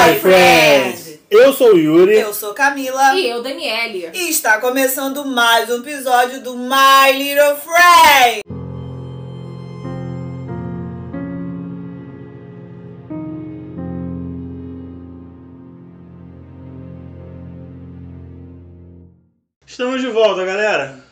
my friend. Eu sou o Yuri. Eu sou Camila. E eu, Daniele. E está começando mais um episódio do My Little Friend. Estamos de volta, galera.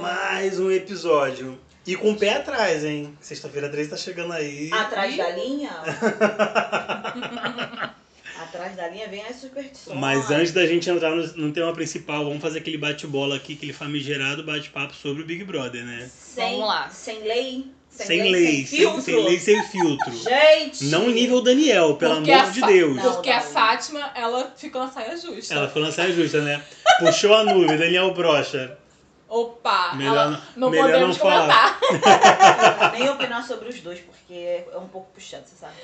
Mais um episódio. E com o pé atrás, hein? Sexta-feira 13 tá chegando aí. Atrás da linha? Atrás da linha vem as superstições. Mas antes da gente entrar no, no tema principal, vamos fazer aquele bate-bola aqui, aquele famigerado bate-papo sobre o Big Brother, né? sem, Vamos lá. Sem lei. Sem, lei, sem sem, filtro. sem lei, sem filtro. Gente! Não nível Daniel, pelo Porque amor de Deus. Não. Porque a Fátima, ela ficou na saia justa. Ela foi na saia justa, né? Puxou a nuvem, Daniel Brocha. Opa, Melhor ela, não- não melhor podemos não falar. comentar. Nem opinar sobre os dois, porque é um pouco puxado, você sabe?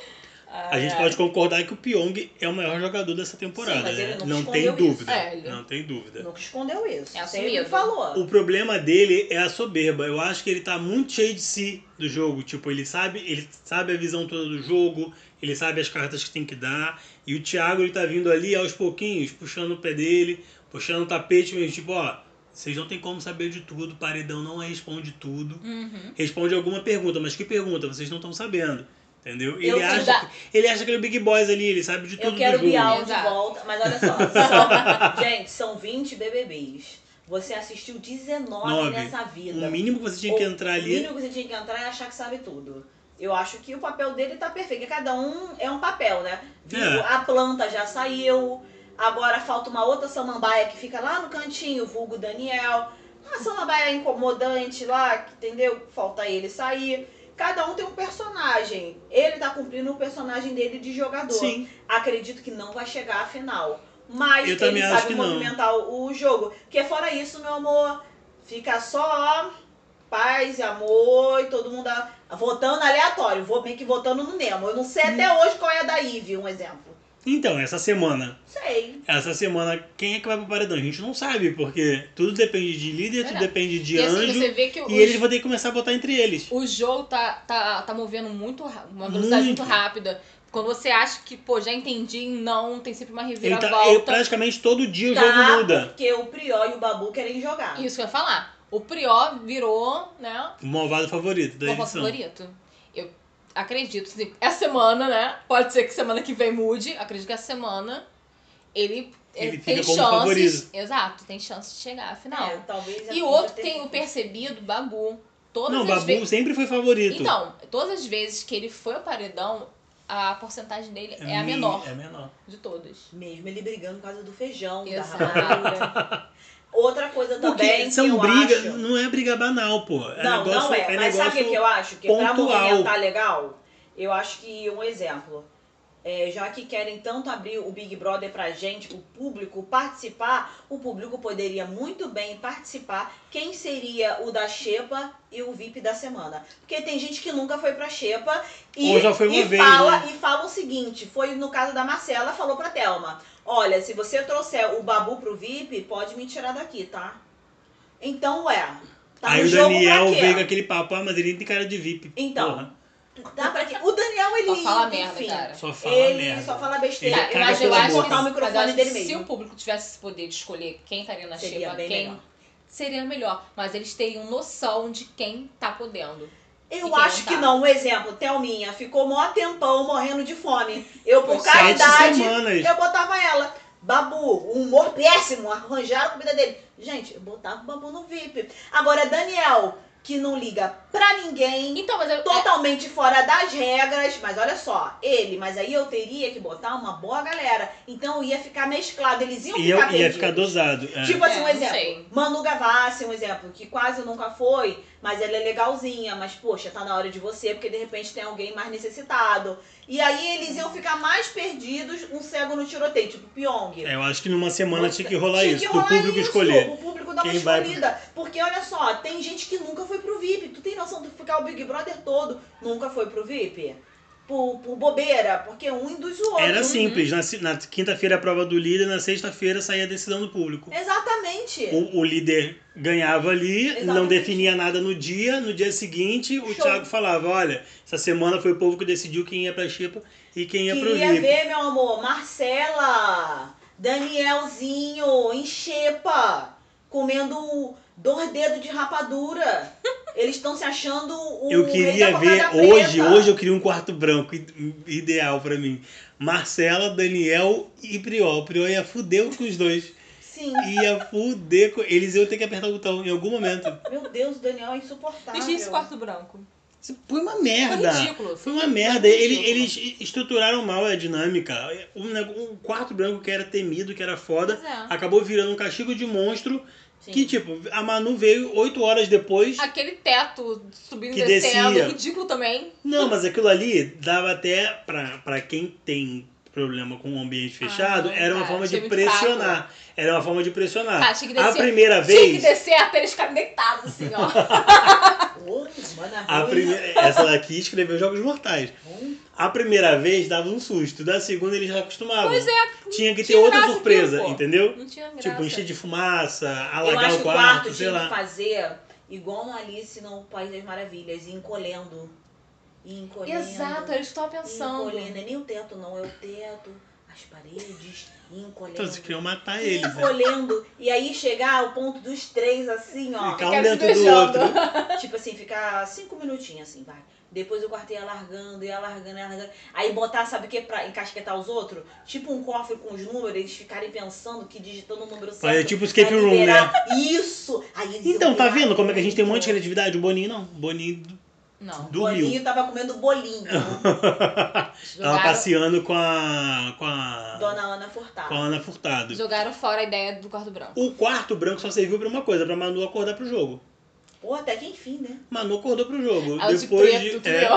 A gente pode concordar que o Pyong é o maior jogador dessa temporada, Sim, mas né? ele nunca Não tem dúvida. isso. É, ele- Não tem dúvida. Nunca escondeu isso. É assumido. falou. O problema dele é a soberba. Eu acho que ele tá muito cheio de si do jogo. Tipo, ele sabe, ele sabe a visão toda do jogo, ele sabe as cartas que tem que dar. E o Thiago, ele tá vindo ali aos pouquinhos, puxando o pé dele, puxando o tapete mesmo, tipo, ó, vocês não tem como saber de tudo, paredão não responde tudo. Uhum. Responde alguma pergunta, mas que pergunta? Vocês não estão sabendo. Entendeu? Eu Ele acha, dá- que, ele acha que ele é o Big Boys ali, ele sabe de tudo Eu quero jogo. Bial de volta, mas olha só. gente, são 20 BBBs. Você assistiu 19 Nove. nessa vida. O mínimo que você tinha que O entrar ali. mínimo que você tinha que entrar é achar que sabe tudo. Eu acho que o papel dele tá perfeito. Cada um é um papel, né? Viu? É. A planta já saiu. Agora falta uma outra samambaia que fica lá no cantinho, vulgo Daniel. Uma samambaia incomodante lá, que, entendeu? Falta ele sair. Cada um tem um personagem. Ele tá cumprindo o personagem dele de jogador. Sim. Acredito que não vai chegar à final. Mas Eu ele também acho sabe que não. movimentar o jogo. Porque fora isso, meu amor, fica só paz e amor e todo mundo votando aleatório. Vou meio que votando no Nemo. Eu não sei até hoje qual é a da Ivy, um exemplo. Então, essa semana, Sei. essa semana, quem é que vai pro paredão? A gente não sabe, porque tudo depende de líder, tudo Verdade. depende de E assim, anjo. você vê que E os- eles vão ter que começar a votar entre eles. o jogo tá, tá, tá movendo muito, uma velocidade Muito. muito, rápida. Quando você acha que, pô, já entendi, não, tem sempre uma Ele reviravolta. tá, ele- praticamente todo dia o jogo Tá, muda. porque o Prior e o Babu querem jogar. Isso que eu ia falar. O Prior virou, né, O malvado favorito da o edição. favorito. Eu acredito, assim, essa semana, né? Pode ser que semana que vem mude. Acredito que essa semana ele, Ele tem chances. favorito. Exato, tem chance de chegar à final. É, talvez a E outro já tenho percebido, Babu. Todas Não, Babu vezes. sempre foi favorito. Então, todas as vezes que ele foi ao paredão, a porcentagem dele é, a mi- menor É menor. de todas. Mesmo ele brigando por causa do feijão, Exato. da rapadura. Outra coisa também Porque são acho... não é briga banal, pô. É Não, negócio, não é. é Mas sabe o que, eu acho? Que pra pontual. movimentar legal, eu acho que um exemplo. é, já que querem tanto abrir o Big Brother pra gente, o público participar, o público poderia muito bem participar. Quem seria o da Xepa e o VIP da semana? Porque tem gente que nunca foi pra Xepa e, Ou já foi uma e vez, fala, né? e fala o seguinte: foi no caso da Marcela, falou pra Thelma: Olha, se você trouxer o Babu pro VIP, pode me tirar daqui, tá? Então, ué. Tá Aí no o jogo Daniel pra quê? veio com aquele papo, ah, mas ele tem cara de VIP. Então, Porra, Dá pra quê? O Daniel, ele. Só fala merda, enfim, cara. só fala ele merda. só fala besteira. Ele caga vai pela vai boca. cortar o mas eu microfone acho dele que se mesmo. o público tivesse esse poder de escolher quem estaria na Seria xepa, bem quem melhor. seria melhor. Mas eles teriam noção de quem tá podendo. Eu quem acho que tá? não. Um exemplo, Thelminha ficou mó tempão morrendo de fome. Eu, por caridade, eu botava ela. Babu, um humor péssimo, arranjaram a comida dele. Gente, eu botava o Babu no VIP. Agora, Daniel, que não liga pra ninguém, Então, mas eu, totalmente fora das regras, mas olha só, ele, mas aí eu teria que botar uma boa galera. Então ia ficar mesclado, eles iam Ia, ficar ia perdidos. ficar dosado. é. Tipo assim, É, um não exemplo. Manu Gavassi, um exemplo, que quase nunca foi, mas ela é legalzinha, mas poxa, tá na hora de você, porque de repente tem alguém mais necessitado. E aí eles iam ficar mais perdidos, um cego no tiroteio, tipo Pyong. É, eu acho que numa semana tinha que rolar Tinha isso, que pro rolar público isso, escolher. O público uma Quem vai- escolhida. Porque olha só, tem gente que nunca foi pro VIP. Tu tem noção de ficar o Big Brother todo, nunca foi pro VIP? Por, por bobeira, porque um induz o outro. Era simples. Na, se- na quinta-feira a prova do líder, na sexta-feira saía a decisão do público. Exatamente. O, o líder ganhava ali, não Exatamente. definia nada no dia. No dia seguinte, o Show. Thiago falava: olha, essa semana foi o povo que decidiu quem ia pra Chipa e quem ia pro Queria VIP. ver, meu amor, Marcela, Danielzinho, em xepa, comendo dois dedos de rapadura. Eles estão se achando o Eu rei queria da ver hoje, preta. hoje eu queria um quarto branco ideal pra mim. Marcela, Daniel e Priol. O Priol ia fuder com os dois. Sim. Ia fuder com. Eles iam ter que apertar o botão em algum momento. Meu Deus, o Daniel é insuportável. Deixa esse quarto branco. Foi uma Foi merda. ridículo. Foi uma merda. Foi eles estruturaram mal a dinâmica. Um, nego- um quarto branco que era temido, que era foda, é. acabou virando um castigo de monstro. Sim. Que, tipo, a Manu veio oito horas depois. Aquele teto subindo e descendo, descia. ridículo também. Não, mas aquilo ali dava até pra, pra quem tem problema com o ambiente fechado, Ah, era uma tá, forma de pressionar. Era uma forma de pressionar. Tinha que a descer. primeira Tinha que vez. descer até eles ficarem deitados, assim, ó. A primeira, essa daqui escreveu Jogos Mortais. Ruim. A primeira vez dava um susto, da segunda eles já acostumavam. Pois é, Tinha que ter outra surpresa, entendeu? não tinha graça. Tipo, encher de fumaça, Eu alagar acho o que o quarto, quarto sei tinha que lá. fazer igual no Alice no País das Maravilhas, encolhendo. Encolhendo. Exato, eu estou pensando. Encolhendo. É nem o teto, não, é o teto, as paredes, encolhendo. Então, vocês queriam matar eles, né? encolhendo. E aí chegar ao ponto dos três, assim, ó. Ficar um dentro do outro. Tipo assim, ficar cinco minutinhos, assim, vai. Depois o quarto ia largando, ia largando, ia largando. Aí botar, sabe o que, pra encasquetar os outros? Tipo um cofre com os números, eles ficarem pensando que digitando o número certo. Olha, tipo escape room, né? Isso! Aí Então, tá vendo como é que a gente tem um monte de criatividade? O Boninho não. O Boninho Não. dormiu. Bolinho tava comendo bolinho. Tava Jogaram, passeando com a. com a. Dona Ana Furtado. com a Ana Furtado. jogaram fora a ideia do quarto branco. O quarto branco só serviu pra uma coisa, pra Manu acordar pro jogo. Pô, até que enfim, né? Manu acordou pro jogo. O de Depois preto, de. é?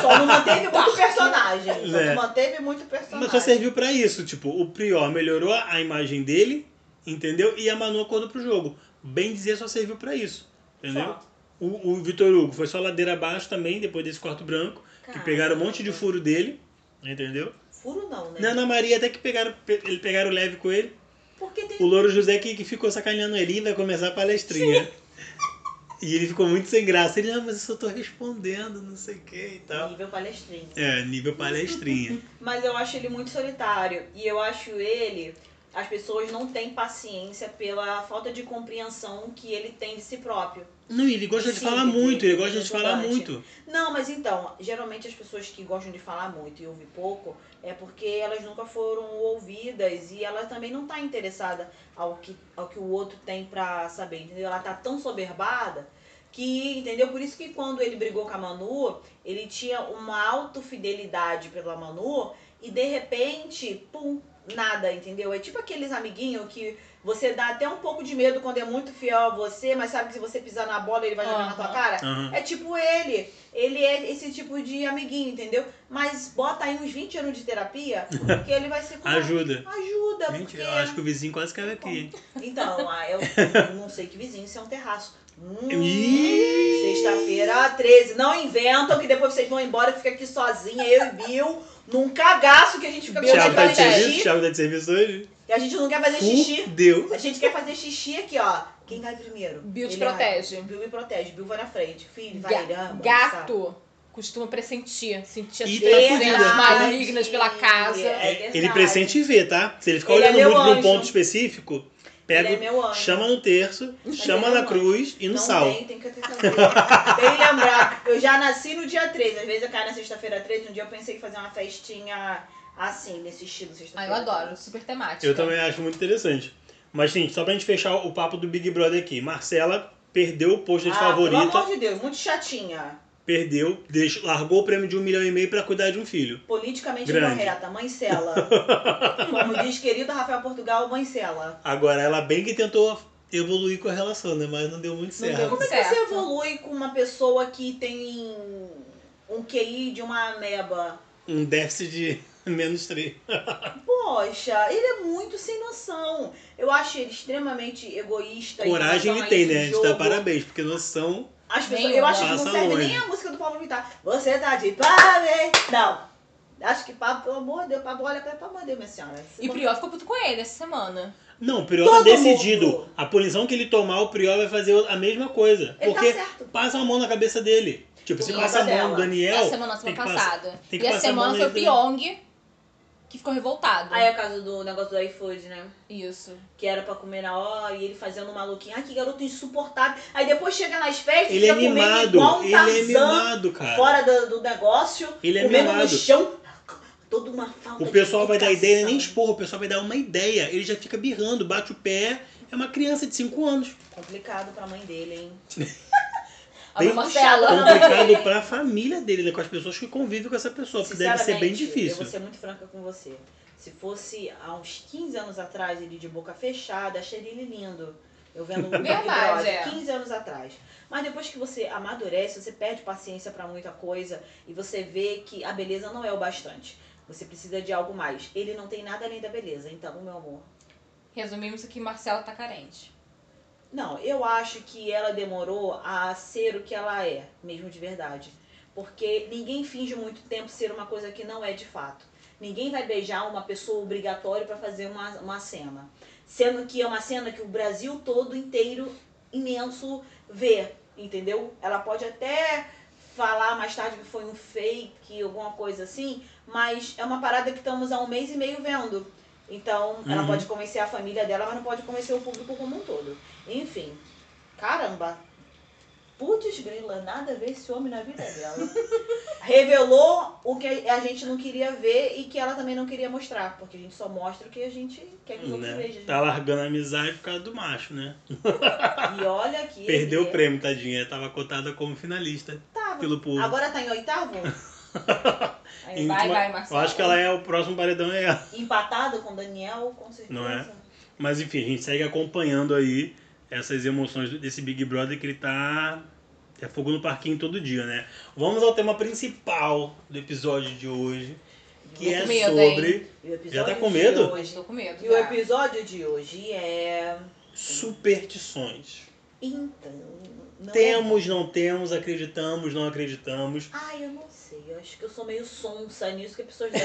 Só não manteve muito personagem. Só É. não manteve muito personagem. mas só serviu pra isso. Tipo, o Prior melhorou a imagem dele, entendeu? E a Manu acordou pro jogo. Bem dizer, só serviu pra isso. Entendeu? Só. O, o Vitor Hugo foi só ladeira abaixo também, depois desse quarto branco. Que Caramba. pegaram um monte de furo dele. Entendeu? Furo não, né? Na Ana Maria até que pegaram, pe- ele pegaram leve com ele. Porque tem O Louro José que, que ficou sacaneando ele e vai começar a palestrinha. E ele ficou muito sem graça. Ele, ah, mas eu só tô respondendo, não sei o que e tal. nível palestrinho. É, nível palestrinha. Mas eu acho ele muito solitário. E eu acho ele. As pessoas não têm paciência pela falta de compreensão que ele tem de si próprio. Não, ele gosta de Sim, falar muito, ele gosta de falar muito. Não, mas então, geralmente as pessoas que gostam de falar muito e ouvir pouco é porque elas nunca foram ouvidas e ela também não tá interessada ao que, ao que o outro tem pra saber, entendeu? Ela tá tão soberbada que, entendeu? Por isso que quando ele brigou com a Manu, ele tinha uma autofidelidade pela Manu e de repente, pum, nada, entendeu? É tipo aqueles amiguinhos que você dá até um pouco de medo quando é muito fiel a você, mas sabe que se você pisar na bola ele vai jogar na tua cara? Aham. É tipo ele. Ele é esse tipo de amiguinho, entendeu? Mas bota aí uns 20 anos de terapia, que ele vai ser como- Ajuda. Ajuda, Gente, porque. eu acho que o vizinho quase caiu aqui. Então, ah, eu não sei que vizinho, isso é um terraço. Hum! Sexta-feira, 13. Não inventam que depois vocês vão embora e fica aqui sozinha, eu e Bill, num cagaço que a gente fica com Thiago tá de Thiago vontade serviço? Thiago tá de serviço hoje? A gente não quer fazer xixi. Fudeu. A gente quer fazer xixi aqui, ó. Quem vai primeiro? Bill te Ele vai. protege. Bill me protege. Bill vai na frente. Filho, vai, Ga- irama, gato costuma pressentir, sentir as E tá presenças fudida. malignas pela casa. É Ele verdade. pressente e vê, tá? Se ele ficar Ele é olhando meu muito num anjo. ponto específico, pega, Ele é meu anjo. chama no terço, chama ele é na cruz e no não sal. Tem, tem que ter saber. Bem lembrar. Eu já nasci no dia 13. Às vezes eu caio na sexta-feira 13. Um dia eu pensei em fazer uma festinha assim, nesse estilo Ah, eu adoro, super temática. Eu também acho muito interessante. Mas, gente, só pra gente fechar o papo do Big Brother aqui. Marcela perdeu o posto de Ah, Pelo favorita, amor de Deus, muito chatinha. perdeu, deixou, largou o prêmio de um milhão e meio pra cuidar de um filho. Politicamente Grande. correta. Mãe Cela. Como diz querido Rafael Portugal, Mãe Cela. Agora, ela bem que tentou evoluir com a relação, né? Mas não deu muito certo. deu Como é que você evolui com uma pessoa que tem um QI de uma ameba? Um déficit de menos três. Poxa, ele é muito sem noção. Eu acho ele extremamente egoísta. em Coragem ele a tem, né? A gente dá parabéns, porque noção. As pessoas, eu acho que não serve longe. nem a música do Pablo Vittar. Você tá de parabéns. Não. Acho que Pablo, pelo amor de Deus, Pablo olha pra ele, pelo amor de Deus, minha senhora. E Priol ficou puto com ele essa semana. Não, o Priol tá decidido. mundo. A punição que ele tomar, o Priol vai fazer a mesma coisa. Ele tá Porque certo. passa a mão na cabeça dele. Tipo, se Por passa a causa mão no dela. Daniel. a semana, semana passar- passada. e a a semana foi o Pyong que ficou revoltado. Aí é o caso do negócio do iFood, né? Isso. Que era pra comer na hora e ele fazendo um maluquinho. Ai, que garoto insuportável. Aí depois chega nas festas e Ele é fica comendo mimado. igual um Ele é mimado, cara. fora do, do negócio, Ele é comendo mimado. no chão. Toda uma falta O de pessoal vai dar ideia, nem expor, o pessoal vai dar uma ideia. Ele já fica birrando, bate o pé. É uma criança de 5 anos. Complicado pra mãe dele, hein? A Bem. Complicado pra família dele, né? Com as pessoas que convivem com essa pessoa. Porque deve ser bem Sinceramente, Eu difícil. vou ser muito franca com você. Se fosse há uns 15 anos atrás, ele de boca fechada, acharia ele lindo. Eu vendo o Verdade, Brother, é. 15 anos atrás. Mas depois que você amadurece, você perde paciência pra muita coisa e você vê que a beleza não é o bastante. Você precisa de algo mais. Ele não tem nada além da beleza. Então, meu amor. Resumimos aqui, Marcela tá carente. Não, eu acho que ela demorou a ser o que ela é, mesmo de verdade. Porque ninguém finge muito tempo ser uma coisa que não é de fato. Ninguém vai beijar uma pessoa obrigatório para fazer uma, uma cena. Sendo que é uma cena que o Brasil todo inteiro, imenso, vê. Entendeu? Ela pode até falar mais tarde que foi um fake, alguma coisa assim, mas é uma parada que estamos há um mês e meio vendo. Então, ela Uhum. pode convencer a família dela, mas não pode convencer o público como um todo. Enfim, caramba. Putz, grila, nada a ver esse homem na vida dela. Revelou o que a gente não queria ver e que ela também não queria mostrar. Porque a gente só mostra o que a gente quer que os outros Né? vejam. Tá largando a amizade por causa do macho, né? E olha que. Perdeu o prêmio, tadinha. Ela tava cotada como finalista Tava. pelo público. Agora tá em oitavo? Aí, Vai, vai, Marcelo. Eu acho que ela é o próximo paredão é ela. empatado com o Daniel, com certeza. Não é? Mas enfim, a gente segue acompanhando aí essas emoções desse Big Brother que ele tá. É fogo no parquinho todo dia, né? Vamos ao tema principal do episódio de hoje, que Tô é com medo, sobre Já tá com medo? Hoje- tô com medo. E o já. episódio de hoje é. superstições. Então. Não Temos, não temos, acreditamos, não acreditamos. Ai, eu não sei. Eu acho que eu sou meio sonsa nisso, que as pessoas da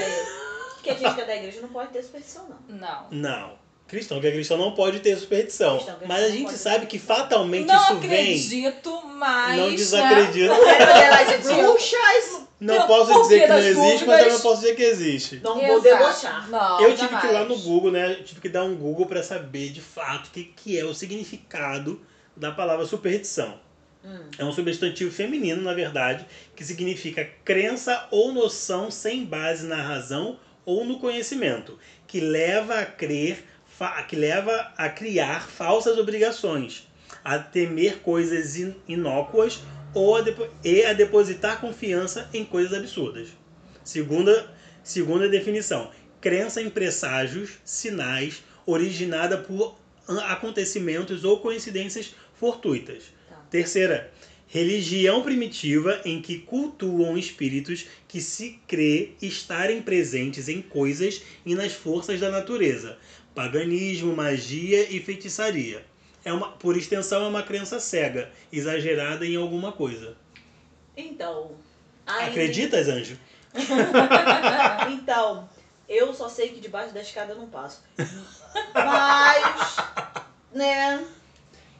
que a gente que é da igreja não pode ter superstição, não. Não. Não. Cristão que é cristão não pode ter superstição. Cristão é Mas a cristão gente sabe que fatalmente Não isso vem. acredito, mas. Não né? desacredito. Gente, bruxas. Não Não, posso por dizer que que não existe, mas também não posso dizer que existe. Não vou Exato. debochar. Não, eu tive que ir lá no Google, né? eu Tive que dar um Google pra saber de fato o que, que é o significado da palavra superstição. Hum. É um substantivo feminino, na verdade, que significa crença ou noção sem base na razão ou no conhecimento, que leva a crer, que leva a criar falsas obrigações, a temer coisas in- inócuas ou a e a depositar confiança em coisas absurdas. Segunda, segunda definição, crença em presságios, sinais, originada por acontecimentos ou coincidências fortuitas. Terceira, religião primitiva em que cultuam espíritos que se crê estarem presentes em coisas e nas forças da natureza. Paganismo, magia e feitiçaria. É uma, por extensão, é uma crença cega, exagerada em alguma coisa. Então. aí- Acreditas, Anjo? Então, eu só sei que debaixo da escada eu não passo. Mas, né?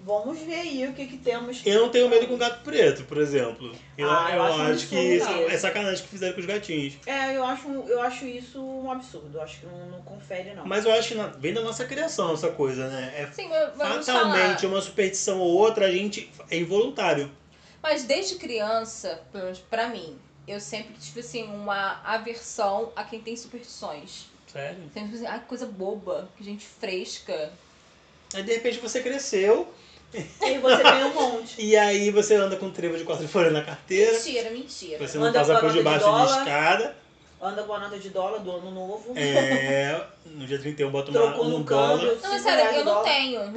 Vamos ver aí o que que temos. Eu não tenho medo com gato preto, por exemplo. Eu, Ah, eu eu acho acho, que absurdo é isso. sacanagem que fizeram com os gatinhos. É, eu acho, eu acho isso um absurdo. Eu acho que não, não confere, não. Mas eu acho que na- vem da nossa criação essa coisa, né? É Sim, fatalmente falar. uma superstição ou outra, a gente é involuntário. Mas desde criança, pelo menos pra mim, eu sempre tive assim uma aversão a quem tem superstições. Sério? Sempre assim, ai, que coisa boba, que gente fresca. Aí de repente você cresceu E você tem um monte. e aí você anda com trevo de quatro folhas na carteira. Mentira, mentira. Você não Anda passa com por a nota de debaixo de, dólar. escada. Anda com a nota de dólar do ano novo. É, no dia 31 bota uma, Trocou um no dólar. câmbio. Não, mas cinco sério, eu não tenho.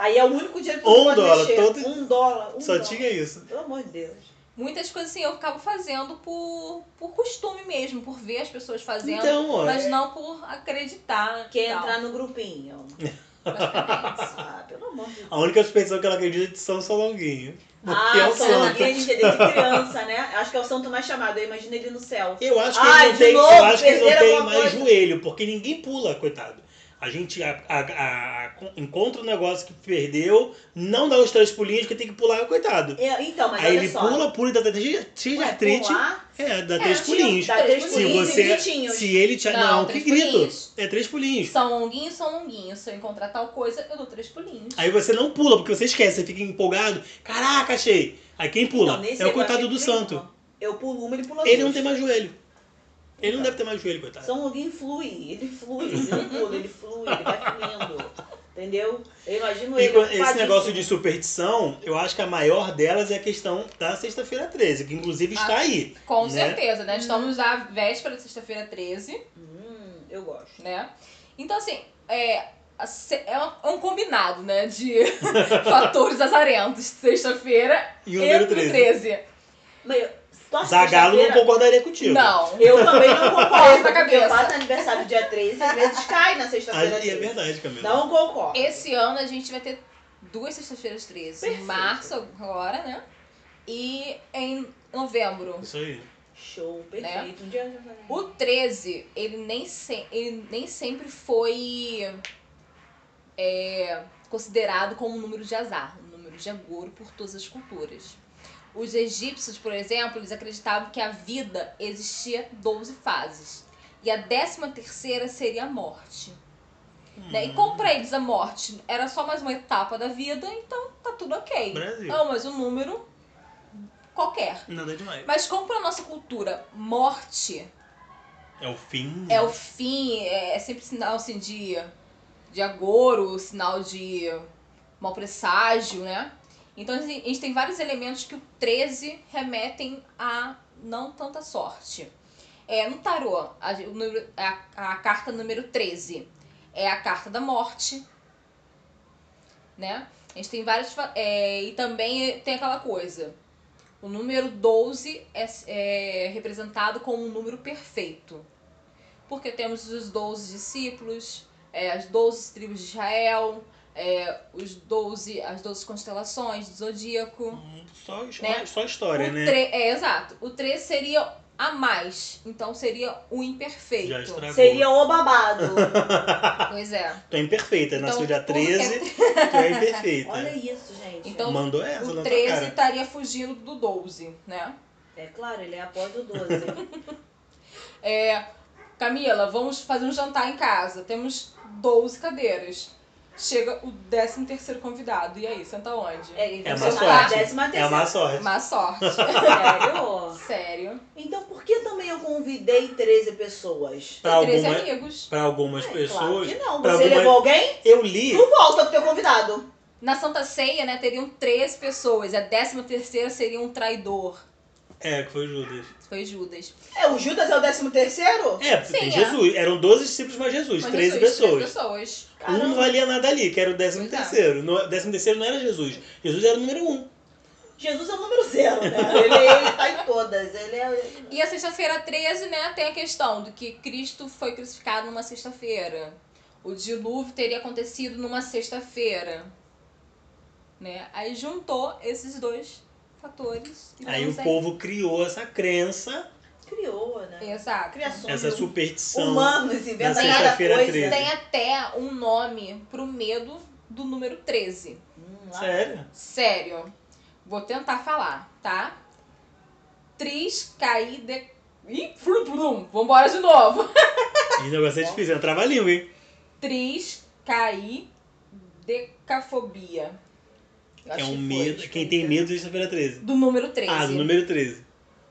Aí é o único dinheiro que Um dólar, mexer. todo- Um dólar. Um Só dólar. tinha isso. Pelo amor de Deus. Muitas coisas assim eu ficava fazendo por, por costume mesmo, por ver as pessoas fazendo, Então, mas é- não por acreditar. Quer entrar no grupinho. Ah, pelo amor de Deus. A única suspensão que ela acredita é de São Solonguinho. Porque é Ah, o São santo. Longuinho a gente desde criança, né? Acho que é o santo mais chamado. Eu imagino ele no céu. Eu acho que Ai, ele não tem, novo, eu acho que ele não tem mais coisa. joelho, porque ninguém pula, coitado. A gente a, a- a- encontra um negócio que perdeu, não dá os três pulinhos, porque tem que pular, coitado. É, Então, mas Aí ele só. pula, pula e dá cheio cheio de artrite. pular, É, dá É, três pulinhos. dá três Se pulinhos e você. gritinhos. Se ele te. Não, Não, que grito. pulinhos. É três pulinhos. São longuinhos, são longuinhos. Se eu encontrar tal coisa, eu dou três pulinhos. Aí você não pula, porque você esquece, você fica empolgado. Caraca, achei. Aí quem pula? Então, é o coitado do santo. Eu pulo uma, ele pula Ele duas. não tem mais joelho. Ele não deve ter mais joelho, coitado. São Longuinho flui, ele flui, ele não pula, ele flui, ele vai fluindo. Entendeu? Eu imagino E ele. com esse negócio de superstição, eu acho que a maior delas é a questão da sexta-feira 13, que inclusive está Ah, aí. Com né? certeza, né? Estamos à véspera de sexta-feira 13, Hum, eu gosto. né? Então, assim, é, é um, é um combinado, né? De fatores azarentos. Sexta-feira E o número e 13. 13. Mas, nossa, Zagalo não concordaria contigo. Não. Eu também não concordo, na cabeça. faço aniversário dia 13 e às vezes cai na sexta-feira. Aí é 13. verdade, Camila. Não concordo. Esse ano a gente vai ter duas sextas-feiras 13. Em Perfeito. março, agora, né? E em novembro. Isso aí. Show, perfeito. Um dia eu já falei. O 13, ele nem, se- ele nem sempre foi é, considerado como um número de azar, um número de agouro por todas as culturas. Os egípcios, por exemplo, eles acreditavam que a vida existia 12 fases. E a décima terceira seria a morte. Né? E como pra eles a morte era só mais uma etapa da vida, então tá tudo ok. Brasil. Não, mas um número qualquer. Nada demais. Mas como pra nossa cultura, morte É o fim. é o fim, é, é sempre sinal assim de, de agouro, sinal de mau presságio, né? Então a gente tem vários elementos que o 13 remetem a não tanta sorte. É, no tarô, a, número- a, a carta número 13 é a carta da morte, né? A gente tem vários. É, e também tem aquela coisa. O número 12 é, é representado como um número perfeito. Porque temos os 12 discípulos, é, as 12 tribos de Israel, é, os 12, as 12 constelações do zodíaco. Hum, Só, Né? só história, o né? É, exato. O 13 seria a mais. Então seria o imperfeito. Já estragou. Seria o babado. Pois é. Tu é imperfeita, Então, nasceu dia por- 13, tu é imperfeita. Olha isso, gente. Então, Mandou essa O tua 13 cara. estaria fugindo do 12, né? É claro, ele é após o 12. É, Camila, vamos fazer um jantar em casa. Temos 12 cadeiras. Chega o 13 terceiro convidado. E aí, senta onde? É, ele É vai má ser a sorte. décima É má sorte. Má sorte. Sério? Sério. Então por que também eu convidei 13 pessoas? Pra, Tem 13 alguma, amigos. pra algumas É, pessoas. Claro que não. pra Você alguma- levou alguém? Eu li. Tu volta pro teu convidado. Na Santa Ceia, né, teriam 13 pessoas. A 13 terceira seria um traidor. É, que foi Judas. Foi Judas. É, o Judas é o 13 terceiro? É, porque tem Sim, é. Jesus. Eram 12 discípulos mais Jesus, Mas 13 Jesus, pessoas. 13 pessoas. Um não valia nada ali, que era o 13 Pois é. terceiro. No 13 terceiro não era Jesus. Jesus era o número 1. Jesus é o número zero, né? Ele, ele tá em todas. Ele é. E a sexta-feira 13, né, tem a questão do que Cristo foi crucificado numa sexta-feira. O dilúvio teria acontecido numa sexta-feira. Né? Aí juntou esses dois fatores. e Aí o povo criou essa crença, Criou, né? Exato. Criações essa de superstição. humanos da inventa cada coisa. 13. Tem até um nome pro medo do número 13. Hum. Sério? Sério. Vou tentar falar, tá? Triscaide... Ih, frum, frum. Vambora de novo. Esse negócio é difícil, é uma trava-língua, hein? Triscaidecafobia. Eu É um que medo. foi. Quem tem medo de sexta-feira 13. Do número 13. Ah, do número 13.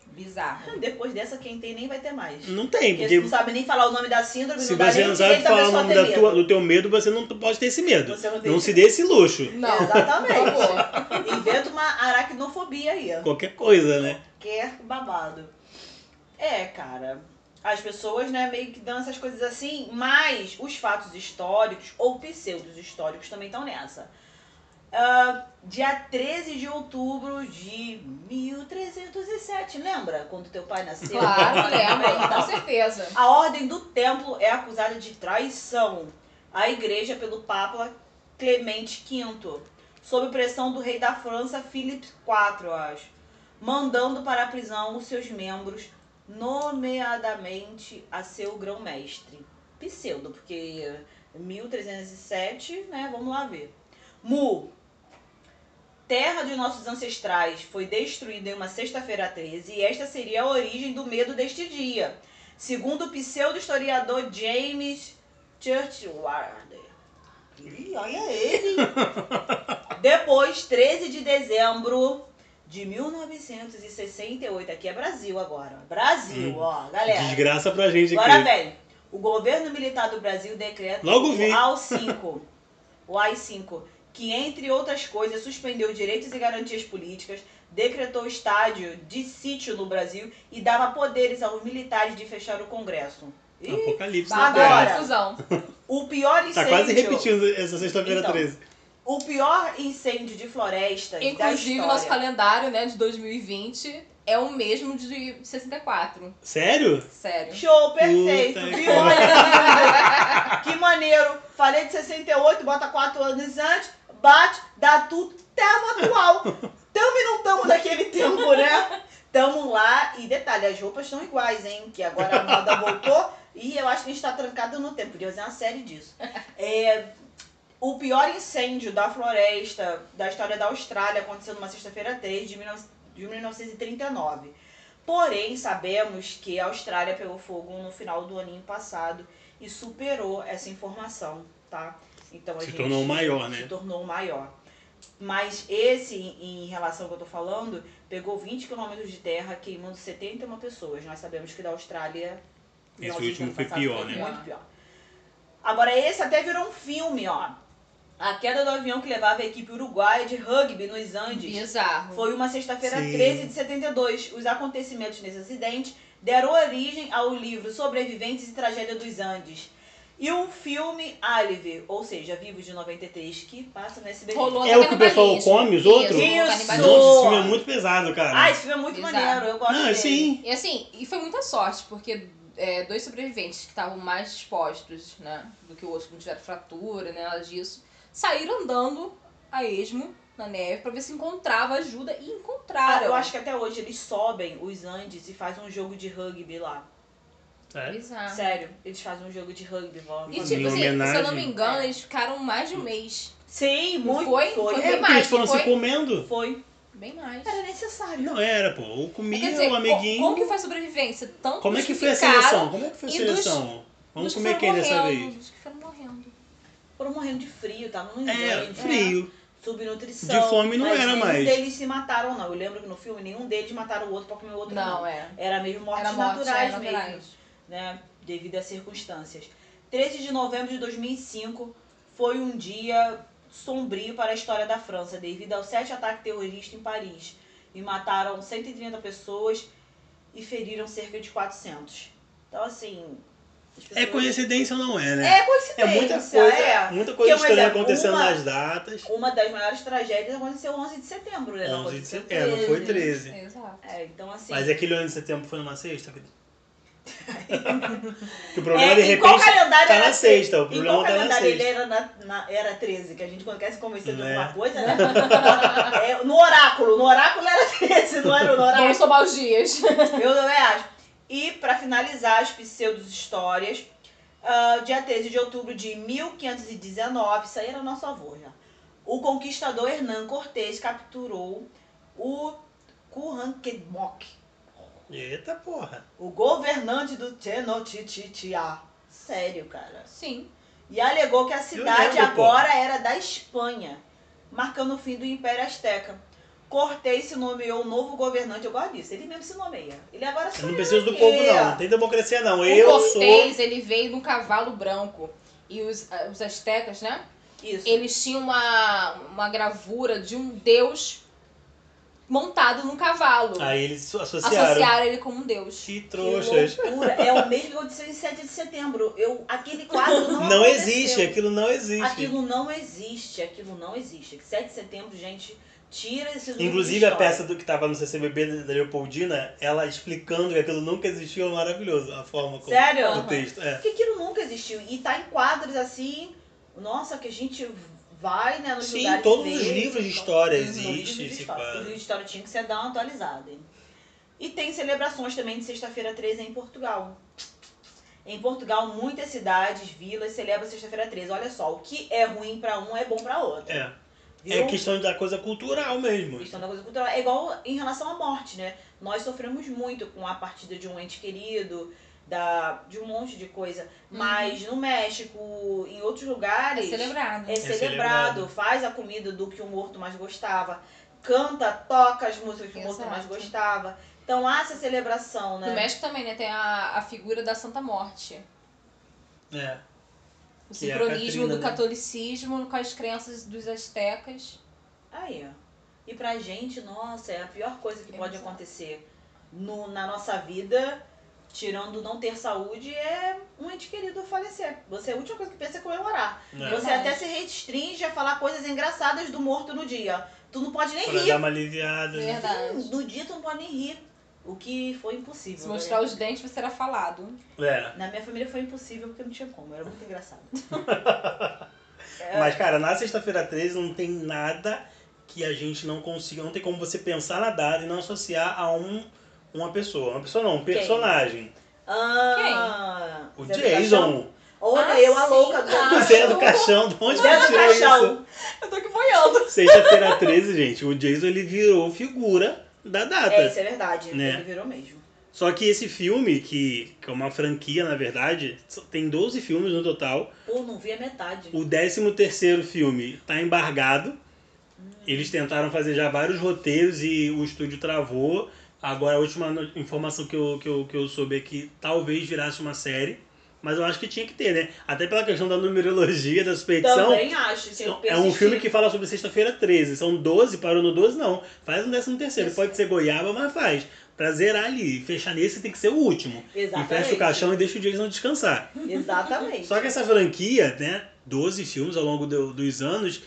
Bizarro. Depois dessa, quem tem nem vai ter mais. Não tem, Porque porque você não sabe nem falar o nome da síndrome, se não dá você nem não o sabe falar o nome da tua- do teu medo, você não pode ter esse medo. Você não tem Não se dê esse luxo. Não. Exatamente. Inventa uma aracnofobia aí. Qualquer coisa, né? Quer babado. É, cara. As pessoas, né, meio que dão essas coisas assim, mas os fatos históricos ou pseudos históricos também estão nessa. Ah, dia 13 de outubro de 1307, lembra? Quando teu pai nasceu? Claro, lembro. Então, Com certeza. A ordem do templo é acusada de traição à igreja pelo Papa Clemente V, sob pressão do rei da França, Philippe IV, eu acho, mandando para a prisão os seus membros, nomeadamente a seu grão-mestre. Pseudo, porque 1307, né? Vamos lá ver. Mu, terra de nossos ancestrais, foi destruída em uma sexta-feira 13 e esta seria a origem do medo deste dia. Segundo o pseudo-historiador James Churchward. Ih, olha ele! Depois, 13 de dezembro de 1968, aqui é Brasil agora. Brasil, Hum. ó, galera. Desgraça pra gente Agora aqui. vem. O governo militar do Brasil decreta Logo vi. o AI-5, o AI-5, que entre outras coisas suspendeu direitos e garantias políticas, decretou estádio de sítio no Brasil e dava poderes aos militares de fechar o Congresso. Ih, Apocalipse Agora. na Terra. Agora. Confusão. o pior incêndio. Tá quase repetindo essa sexta-feira Então, 13. O pior incêndio de florestas da Inclusive, história. nosso calendário, né, de 2020 é o mesmo de 64. Sério? Sério. Show, perfeito. Puta Viu? Olha. Que maneiro. Falei de 68, bota 4 anos antes, bate, dá tudo, tamo atual. Tamo e não tamo daquele tempo, né? Tamo lá. E detalhe, as roupas estão iguais, hein? Que agora a moda voltou e eu acho que a gente tá trancado no tempo. Podia fazer uma série disso. É, o pior incêndio da floresta da história da Austrália aconteceu numa sexta-feira 3 de 19 de 1939. Porém, sabemos que a Austrália pegou fogo no final do aninho passado e superou essa informação, tá? Então a Se gente tornou maior, né? Se tornou maior. Mas esse, em relação ao que eu tô falando, pegou 20 quilômetros de terra, queimando 71 pessoas. Nós sabemos que da Austrália. Esse último foi pior, foi né? Muito pior. Agora, esse até virou um filme, ó. A queda do avião que levava a equipe uruguaia de rugby nos Andes Bizarro. foi uma sexta-feira Sim. 13 de 72. Os acontecimentos nesse acidente deram origem ao livro Sobreviventes e Tragédia dos Andes. E o filme Alive, ou seja, Vivos de 93, que passa no SBT. Rolou É o que o pessoal come os outros? Isso. Nossa, esse filme é muito pesado, cara. Ah, esse filme é muito Bizarro. maneiro, eu gosto Não, dele. sim. E assim, e foi muita sorte, porque é, dois sobreviventes que estavam mais expostos, né, do que o outro, que não tiveram fratura, né, nada disso, saíram andando a esmo na neve pra ver se encontrava ajuda e Ah, encontraram. eu acho que até hoje eles sobem os Andes e fazem um jogo de rugby lá. Sério? Bizarro. Sério, eles fazem um jogo de rugby lá. E Em tipo assim, se eu não homenagem. me engano, eles ficaram mais de um mês. Sim, Não muito. foi? Foi. Foi É bem porque eles mais, foram foi? se comendo. Foi. Bem mais. Era necessário. Não era, pô. Ou Quer comia dizer, o amiguinho. co- como que foi a sobrevivência? Tanto Como é que foi a seleção? Como é que foi a e dos- seleção? Vamos comer quem dessa vez? dos que foram morrendo. Foram morrendo de frio, estavam nos É, Andes. frio. subnutrição. De fome não mas era nenhum mais. deles se mataram, não. Eu lembro que no filme nenhum deles mataram o outro pra comer o outro, não. Não, é. Era mesmo mortes Era morte, naturais é, mesmo, naturais. Né? Devido às circunstâncias. 13 de novembro de 2005 foi um dia sombrio para a história da França, devido aos sete ataques terroristas em Paris. E mataram 130 pessoas e feriram cerca de 400. Então, assim... as É pessoas- coincidência ou não é, né? É coincidência, É muita coisa, é. muita coisa é um estranha exemplo, acontecendo uma- nas datas. Uma das maiores tragédias aconteceu 11 de setembro, né? Não 11 de setembro, é, não foi 13. 13. Exato. É, então assim. Mas aquele ano de setembro foi numa sexta? Que o problema, É, de repente, calendário tá era na sexta. O Em problema qual tá na calendário ele sexta. era, na, na- era 13? Que a gente quando quer se convencer de Né? alguma coisa, né? É, no oráculo. No oráculo era 13, não era no Vamos oráculo. somar os dias. Eu também acho. E pra finalizar as pseudos histórias, ah, dia 13 de outubro de 1519, isso aí era nosso avô já. O conquistador Hernán Cortés capturou o Curranquemoc, Eita porra. o governante do Tenochtitlan. Sério, cara. Sim. E alegou que a cidade lembro, pô. agora era da Espanha, marcando o fim do Império Azteca. Cortés se nomeou o novo governante, eu gosto disso, ele mesmo se nomeia. Ele agora sou não preciso do aqui, povo, não. Não tem democracia, não. O Eu Cortez, ele veio num cavalo branco. E os, ah, os astecas, né? Isso. Eles tinham uma, uma gravura de um deus montado num cavalo. Aí eles associaram. Associaram ele como um deus. Que Que trouxas. loucura. É o mesmo que aconteceu em 7 de setembro. Eu, aquele quadro não Não aconteceu. existe, aquilo não existe. Aquilo não existe, aquilo não existe. 7 de setembro, gente, tira esse Inclusive a peça do que tava no CCBB da Leopoldina, ela explicando que aquilo nunca existiu, é maravilhoso. A forma como Sério? o texto. É. Porque aquilo nunca existiu. E tá em quadros assim, nossa, que a gente vai né, nos Sim, todos ver, os livros de história existem. Os livros de história tinha que ser dar uma atualizada. hein? E tem celebrações também de sexta-feira 13 em Portugal. Em Portugal, muitas cidades, vilas celebram sexta-feira 13. Olha só, o que é ruim pra um é bom pra outro. É. É questão da coisa cultural mesmo. questão da coisa cultural. É igual em relação à morte, né? Nós sofremos muito com a partida de um ente querido, da, de um monte de coisa. Mas no México, em outros É lugares, celebrado. é celebrado. celebrado. Faz a comida do que o morto mais gostava. Canta, toca as músicas que o morto Exato. mais gostava. Então há essa celebração, né? No México também, né? Tem a, a figura da Santa Morte. É. O é sincronismo Catrina, do né? catolicismo com as crenças dos astecas. Aí, ó. E pra gente, nossa, é a pior coisa que pode Exato. acontecer no, na nossa vida, tirando não ter saúde, é um ente querido falecer. Você, a última coisa que pensa é comemorar. É. Você Verdade. até se restringe a falar coisas engraçadas do morto no dia. Tu não pode nem Pra rir. dar uma aliviada. né? Verdade. Hum, No dia tu não pode nem rir. O que foi impossível. Se né? mostrar os dentes, você será falado. É. Na minha família foi impossível porque não tinha como. Era muito engraçado. Mas, cara, na sexta-feira 13 não tem nada que a gente não consiga. Não tem como você pensar na data e não associar a um, uma pessoa. Uma pessoa não, um Quem? personagem. Ah, O do Caixão? Jason. Olha, Ah, eu a sim. louca do Ah, O Zé do Caixão, de onde Zé você do tirou Caixão. isso? Eu tô aqui boiando. Sexta-feira 13, gente, o Jason ele virou figura da data. É, isso é verdade. Né? Ele virou mesmo. Só que esse filme, que, que é uma franquia, na verdade, tem 12 filmes no total. Pô, não vi a metade. O 13 terceiro filme tá embargado. Eles tentaram fazer já vários roteiros e o estúdio travou. Agora a última informação que eu, que, eu, que eu soube é que talvez virasse uma série. Mas eu acho que tinha que ter, né? Até pela questão da numerologia, da superstição. Também acho. É um filme que fala sobre sexta-feira 13. São 12, parou no 12, não. Faz um 13 terceiro. Pode ser goiaba, mas faz. Pra zerar ali. Fechar nesse tem que ser o último. Exatamente. E fecha o caixão e deixa o Jason descansar. Exatamente. Só que essa franquia, né? 12 filmes ao longo do- dos anos,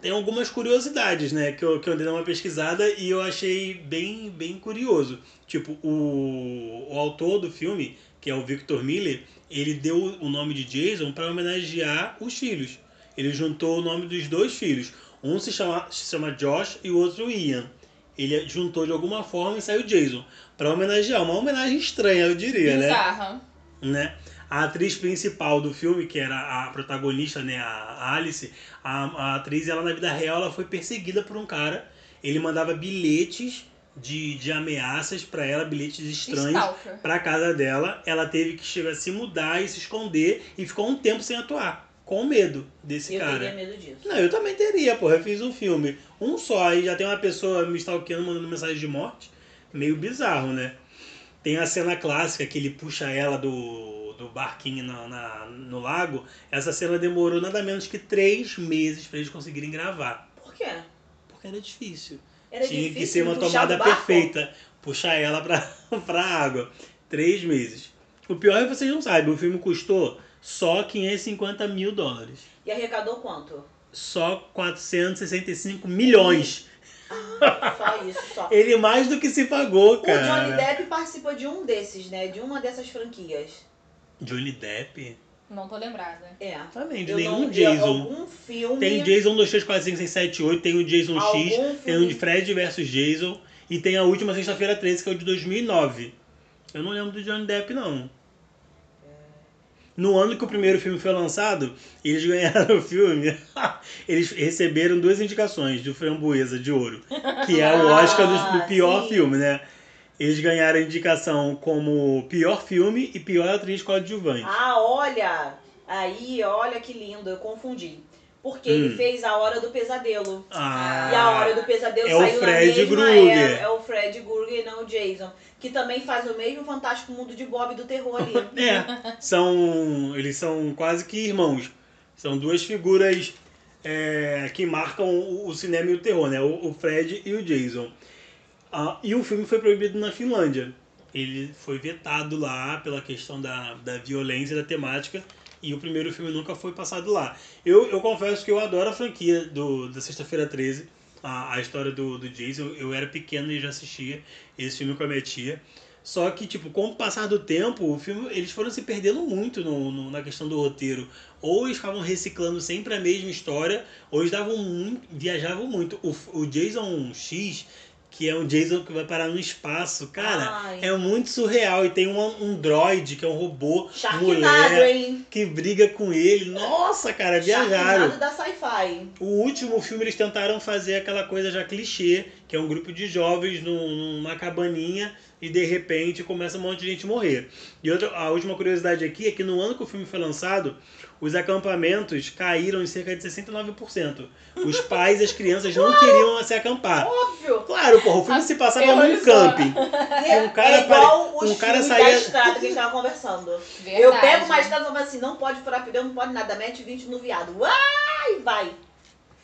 tem algumas curiosidades, né? Que eu, que eu dei uma pesquisada e eu achei bem, bem curioso. Tipo, o, o autor do filme, que é o Victor Miller, ele deu o nome de Jason para homenagear os filhos. Ele juntou o nome dos dois filhos. Um se chama, se chama Josh e o outro Ian. Ele juntou de alguma forma e saiu Jason. Para homenagear. Uma homenagem estranha, eu diria, né? Bizarra. né? A atriz principal do filme, que era a protagonista, né, a Alice, a, a atriz, ela na vida real, ela foi perseguida por um cara. Ele mandava bilhetes de, de ameaças pra ela, bilhetes estranhos pra casa dela. Ela teve que chegar a se mudar e se esconder e ficou um tempo sem atuar, com medo desse eu cara. teria medo disso. Não, eu também teria, porra. Eu fiz um filme. Um só, aí já tem uma pessoa me stalkeando, mandando mensagem de morte. Meio bizarro, né? Tem a cena clássica que ele puxa ela do, do barquinho na, na- no lago. Essa cena demorou nada menos que três meses pra eles conseguirem gravar. Por quê? Porque era difícil. Era Tinha difícil que ser uma tomada perfeita. Puxar ela pra, pra água. Três meses. O pior é que vocês não sabem. O filme custou só 550 mil dólares. E arrecadou quanto? Só 465 milhões. Ah, só isso, só. Ele mais do que se pagou, O cara. Johnny Depp participa de um desses, né? De uma dessas franquias. Johnny Depp? Não tô lembrada. É. Também, de Eu nenhum não, Jason. Algum filme. Tem Jason 2, 3, 4, 5, 6, 7, 8, tem o Jason Algum X, tem filme- o de Fred vs Jason e tem a última sexta-feira 13, que é o de 2009. Eu não lembro do Johnny Depp, não. No ano que o primeiro filme foi lançado, eles ganharam o filme. eles receberam duas indicações do Framboesa de Ouro, que é o Oscar do, do pior sim. filme, né? Eles ganharam a indicação como pior filme e pior atriz coadjuvante. Ah, olha! Aí, olha que lindo, eu confundi. Porque Hum. ele fez A Hora do Pesadelo. Ah, E a Hora do Pesadelo é o saiu Fred na mesma. É o Fred Krueger e não o Jason. Que também faz o mesmo fantástico mundo de Bob do terror ali. É, são. Eles são quase que irmãos. São duas figuras é, que marcam o, o cinema e o terror, né? O, o Fred e o Jason. Ah, e o filme foi proibido na Finlândia. Ele foi vetado lá pela questão da, da violência da temática. E o primeiro filme nunca foi passado lá. Eu, eu confesso que eu adoro a franquia do, da Sexta-feira 13. A, a história do, do Jason. Eu era pequeno e já assistia esse filme com a minha tia. Só que, tipo, com o passar do tempo, o filme, eles foram se perdendo muito no, no- na questão do roteiro. Ou eles ficavam reciclando sempre a mesma história, ou eles davam muito, viajavam muito. O, o Jason X, que é um Jason que vai parar no espaço, cara, Ai. é muito surreal. E tem um, um droid, que é um robô, Sharknado, mulher, hein? que briga com ele. Nossa, cara, viajaram. Sharknado da sci-fi. O último filme eles tentaram fazer aquela coisa já clichê, que é um grupo de jovens num- numa cabaninha e de repente começa um monte de gente morrer. E outra, a última curiosidade aqui é que no ano que o filme foi lançado, os acampamentos caíram em cerca de 69%. Os pais e as crianças não queriam se acampar. Óbvio. Claro, porra, o filme se passava num camping. É, Um cara é igual pare- os um cara saía- da estrada que a gente tava conversando. Verdade. Eu pego uma estrada e falo assim, não pode furar pneu, não pode nada, mete 20 no viado. Uai, vai.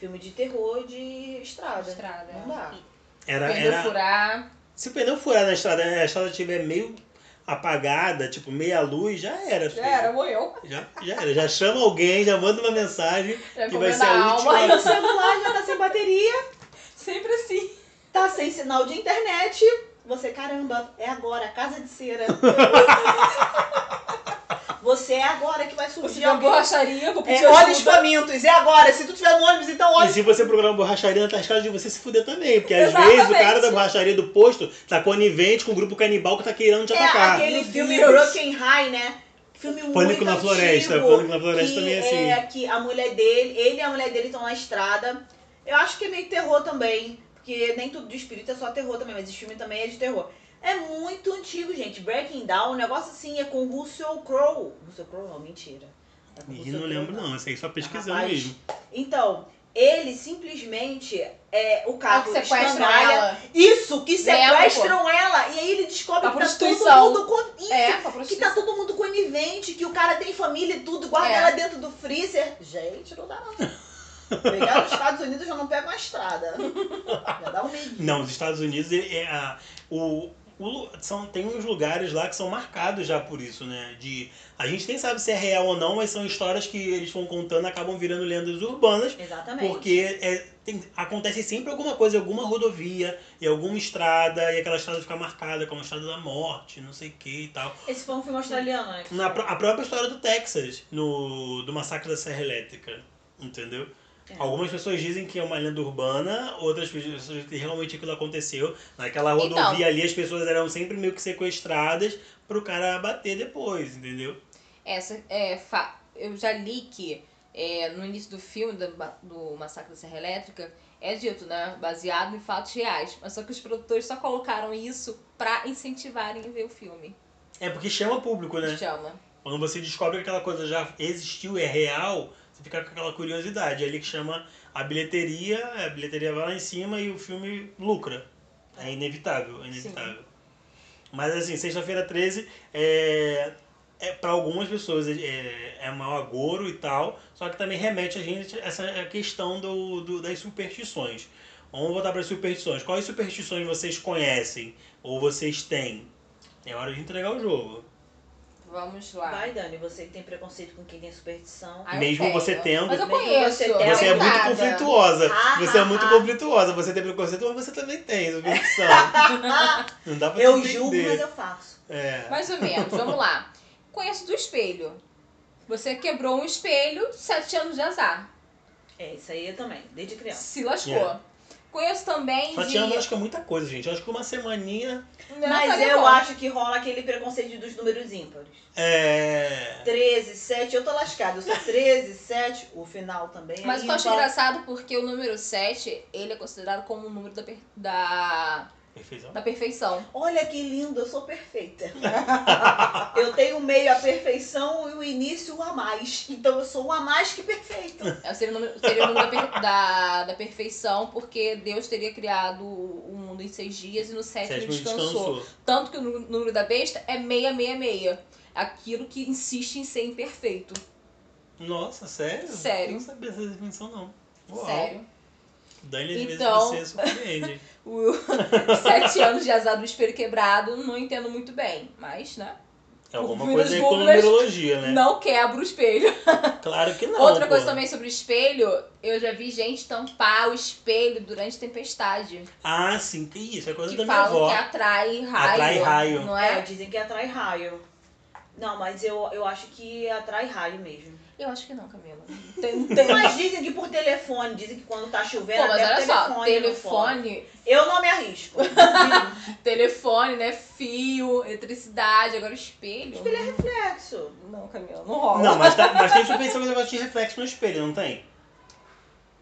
Filme de terror de estrada. Estrada. Não dá. Era, Pneu era, furar. se o pneu furar na estrada, a estrada estiver meio apagada, tipo meia luz, já era. Já filho. era, morreu. Já, já era. Já chama alguém, já manda uma mensagem Já que vai ser a última. alma. O celular já tá sem bateria, Sempre assim. tá sem sinal de internet. Você, caramba, é agora, casa de cera. Você é agora que vai Você surgir alguém. borracharia, vou pedir É, olhos famintos, é agora. Se tu tiver no ônibus, então E olha. se você programar borracharia na tascada de você se fuder também. Porque às Exatamente. vezes o cara da borracharia do posto tá conivente com o grupo canibal que tá querendo te É atacar. aquele Meu filme. Broken High, né? Filme Pânico muito na Floresta, Pânico na Floresta também é assim. É que a mulher dele, ele e a mulher dele estão na estrada. Eu acho que é meio terror também, porque nem tudo de espírito é só terror também, mas esse filme também é de terror. É muito antigo, gente. Breaking Down, o negócio assim é com Russell Crowe. Russell Crowe não, mentira. É Ih, não lembro não, esse aí só pesquisando Rapaz, mesmo. Então, ele simplesmente é o carro que sequestra ela. Isso, que Lembra, sequestram ela. E aí ele descobre que tá todo mundo com. Isso, É, que tá todo mundo conivente, que o cara tem família e tudo, guarda É. ela dentro do freezer. Gente, não dá não. Pegar os Estados Unidos já não pega uma estrada. Já dá um medinho. Não, os Estados Unidos, é, é a, o, o são, tem uns lugares lá que são marcados já por isso, né? De, a gente nem sabe se é real ou não, mas são histórias que eles vão contando acabam virando lendas urbanas. Exatamente. Porque é, tem- acontece sempre alguma coisa, alguma rodovia, em alguma estrada, e aquela estrada fica marcada como a estrada da morte, não sei o que e tal. Esse foi um filme australiano, né? Na, a própria história do Texas, no, do massacre da Serra Elétrica, entendeu? É. Algumas pessoas dizem que é uma lenda urbana, outras pessoas dizem que realmente aquilo aconteceu. Naquela rodovia Então. ali, as pessoas eram sempre meio que sequestradas pro cara bater depois, entendeu? Essa é fa- eu já li que é, no início do filme do, do Massacre da Serra Elétrica é dito, né, baseado em fatos reais, mas só que os produtores só colocaram isso pra incentivarem a ver o filme. É porque chama público, né? Chama. Quando você descobre que aquela coisa já existiu é real, você fica com aquela curiosidade. É ali que chama a bilheteria, a bilheteria vai lá em cima e o filme lucra. É inevitável, é inevitável. Mas assim, sexta-feira 13 é, é para algumas pessoas é, é mau agouro e tal, só que também remete a gente a essa questão do, do- das superstições. Vamos voltar para as superstições. Quais superstições vocês conhecem ou vocês têm? É hora de entregar o jogo. Vamos lá. Vai, Dani, você que tem preconceito com quem tem superstição. Ah, Mesmo tenho. você tendo- Mas eu conheço. você tendo- Você é muito conflituosa. Ah, Você é ah, muito ah. conflituosa. Você tem preconceito, mas você também tem superstição. Não dá pra eu te julgo, entender. mas eu faço. É. Mais ou menos, vamos lá. Conheço do espelho. Você quebrou um espelho, sete anos de azar. É, isso aí eu também, desde criança. Se lascou. Yeah. Conheço também Só de... acho que é muita coisa, gente. Eu acho que uma semaninha. Não, Mas tá eu bom. acho que rola aquele preconceito dos números ímpares. É. 13, 7, eu tô lascada. Eu sou 13, 7, o final também é Mas eu acho engraçado porque o número 7, ele é considerado como o número da, da, Perfeição. da perfeição. Olha que lindo, eu sou perfeita. eu tenho o meio a perfeição e o início o a mais. Então eu sou o a mais que perfeito. É, Seria o número, seria o da, per- da, da perfeição, porque Deus teria criado o mundo em seis dias e no sétimo, Sétimo descansou. descansou. Tanto que o número da besta é 666. Aquilo que insiste em ser imperfeito. Nossa, sério? Sério. Eu não sabia essa definição, não. Uau. Sério. Às Então- vezes você surpreende. O sete anos de azar do espelho quebrado, não entendo muito bem. Mas, né? É alguma coisa aí com numerologia, né? Não quebra o espelho. Claro que não. Outra pô. coisa também sobre o espelho, eu já vi gente tampar o espelho durante tempestade. Ah, sim, que isso. É coisa Que da minha falam avó. que atrai raio. Atrai raio. Não É, é? dizem que atrai raio. Não, mas eu, eu acho que atrai raio mesmo. Eu acho que não, Camila. Tem, tem. Mas dizem que por telefone, dizem que quando tá chovendo, Pô, mas até olha o só, telefone. telefone. Eu não me arrisco. Telefone, né? Fio, eletricidade, agora espelho. Espelho é reflexo. Não, Camila, não rola. Não, mas, tá, mas tem suspensão que negócio de reflexo no espelho, não tem?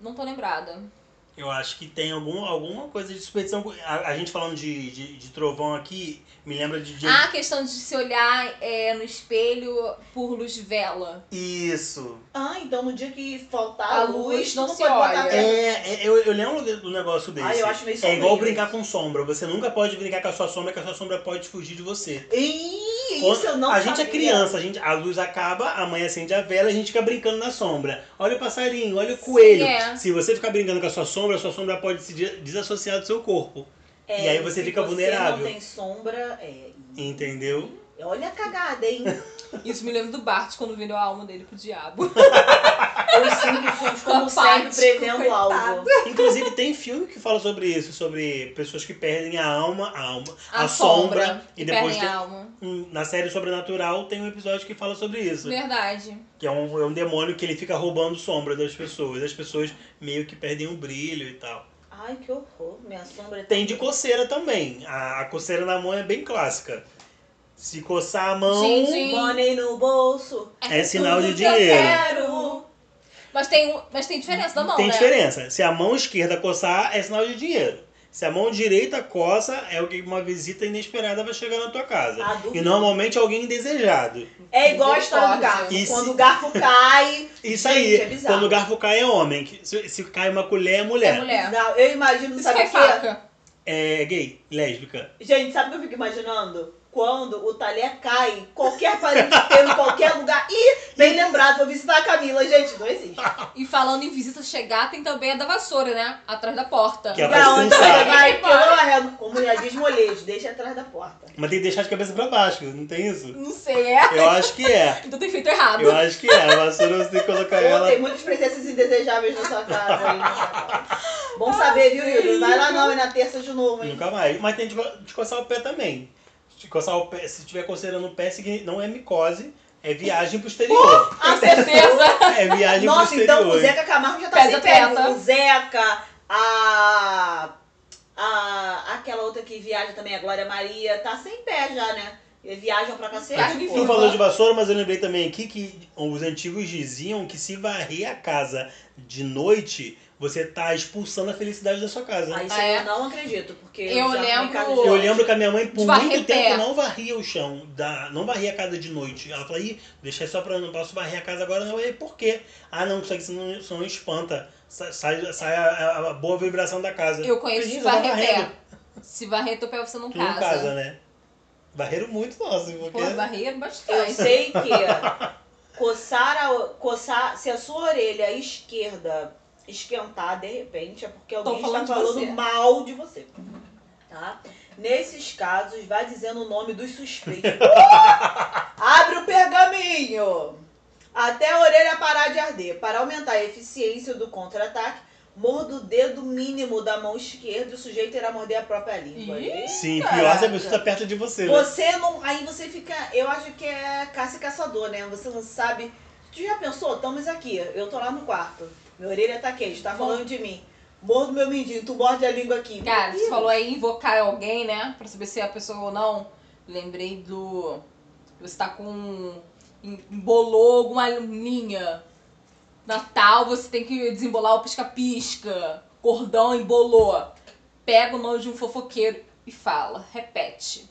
Não tô lembrada. Eu acho que tem algum, alguma coisa de suspensão. A, a gente falando de, de, de trovão aqui, me lembra de. de- Ah, a questão de se olhar é, no espelho por luz vela. Isso. Ah, então no dia que faltar A luz luz, não tu se pode botar olha. É, é, eu, eu lembro do negócio desse. Ah, eu acho meio é igual sombrio. brincar com sombra. Você nunca pode brincar com a sua sombra, que a sua sombra pode fugir de você. Ih, Quando- isso eu não a gente é sabia. criança, a, gente, a luz acaba, a mãe acende a vela, a gente fica brincando na sombra. Olha o passarinho, olha o coelho. é. Se você ficar brincando com a sua sombra, a sua sombra pode se de- desassociar do seu corpo. É, E aí você fica Você vulnerável. não tem sombra, é. Entendeu? Olha a cagada, hein? Isso me lembra do Bart quando vendeu a alma dele pro diabo. Os simples somos, como sempre, prevendo coitado. algo. Inclusive tem filme que fala sobre isso, sobre pessoas que perdem a alma, a alma, a, A, sombra, sombra. e depois perdem tem, a alma. Na série Sobrenatural tem um episódio que fala sobre isso. Verdade. Que é um, é um demônio que ele fica roubando sombra das pessoas. As pessoas meio que perdem o brilho e tal. Ai, que horror. Minha sombra é Tem de coceira também. A, a coceira na mão é bem clássica. Se coçar a mão, Sim, sim. Money no bolso. é sinal de que dinheiro. quero. Mas tem, mas tem diferença da mão, Tem né? diferença. Se a mão esquerda coçar, é sinal de dinheiro. Se a mão direita coça, é o que uma visita inesperada vai chegar na tua casa. Ah. E normalmente é alguém indesejado. É igual a história do garfo. E se- Quando o garfo cai. Isso Gente, aí, é bizarro. quando o garfo cai é homem. que- Se, se cai uma colher é mulher. É mulher. Não, eu imagino, Isso sabe que é o quê? faca. É gay, lésbica. Gente, sabe o que eu fico imaginando? Quando o talher cai, qualquer parente teu em qualquer lugar. Ih, bem lembrado, vou visitar a Camila. Gente, não existe. E falando em visita chegar, tem também a da vassoura, né? Atrás da porta. Que é Pra onde você vai? Quebrou a régua. Como já diz molejo, deixa atrás da porta. Mas tem que deixar de cabeça pra baixo, não tem isso? Não sei, é? Eu acho que é. Então tem feito errado. Eu acho que é. A vassoura você tem que colocar Pô, ela. tem muitas presenças indesejáveis na sua casa. Aí. Bom saber, viu, Yuri? Não vai lá não, é na terça de novo, hein? Nunca mais. Mas tem de coçar o pé também. O pé, se tiver coceira no pé, não é micose, é viagem pro exterior. Com certeza. É viagem Nossa, pro então exterior. o Zeca Camargo já tá Pés sem pé. O Zeca, a, a. aquela outra que viaja também, a Glória Maria, tá sem pé já, né? E viajam pra cacete. Tu falou de vassoura, mas eu lembrei também aqui que os antigos diziam que se varrer a casa de noite, você tá expulsando a felicidade da sua casa. Ah, isso Ah, é? eu não acredito, porque Eu lembro- casa Eu lembro que a minha mãe, por muito pé. tempo, não varria o chão, da, não varria a casa de noite. Ela falou, ih, deixa só pra não posso varrer a casa agora, não. E por quê? Ah, não, isso aqui senão, senão espanta. Sa- Sai, sai a, a boa vibração da casa. Eu conheço de "Ih, tá varrer varrendo." pé. Se varrer teu pé, você não Tu não casa. casa, né? Varreram muito, nossa, porque... Pô, varrer Eu bastante. sei que coçar, a, coçar, se a sua orelha esquerda esquentar de repente, é porque alguém está falando de falando mal de você. Tá? Nesses casos, vai dizendo o nome dos suspeitos. Abre o pergaminho! Até a orelha parar de arder. Para aumentar a eficiência do contra-ataque, morda o dedo mínimo da mão esquerda e o sujeito irá morder a própria língua. Ih, Sim, pior se a pessoa tá perto de você, né? Você não. Aí você fica. Eu acho que é caça e caçador, né? Você não sabe. Tu já pensou? Estamos aqui. Eu tô lá no quarto. Minha orelha tá quente, tá falando de mim. Mordo meu mindinho, tu morde a língua aqui. Cara, você falou aí invocar alguém, né? Pra saber se é a pessoa ou não. Lembrei do. Você tá com. embolou alguma linha. Natal, você tem que desembolar o pisca-pisca. Cordão embolou. Pega o nome de um fofoqueiro e fala. Repete.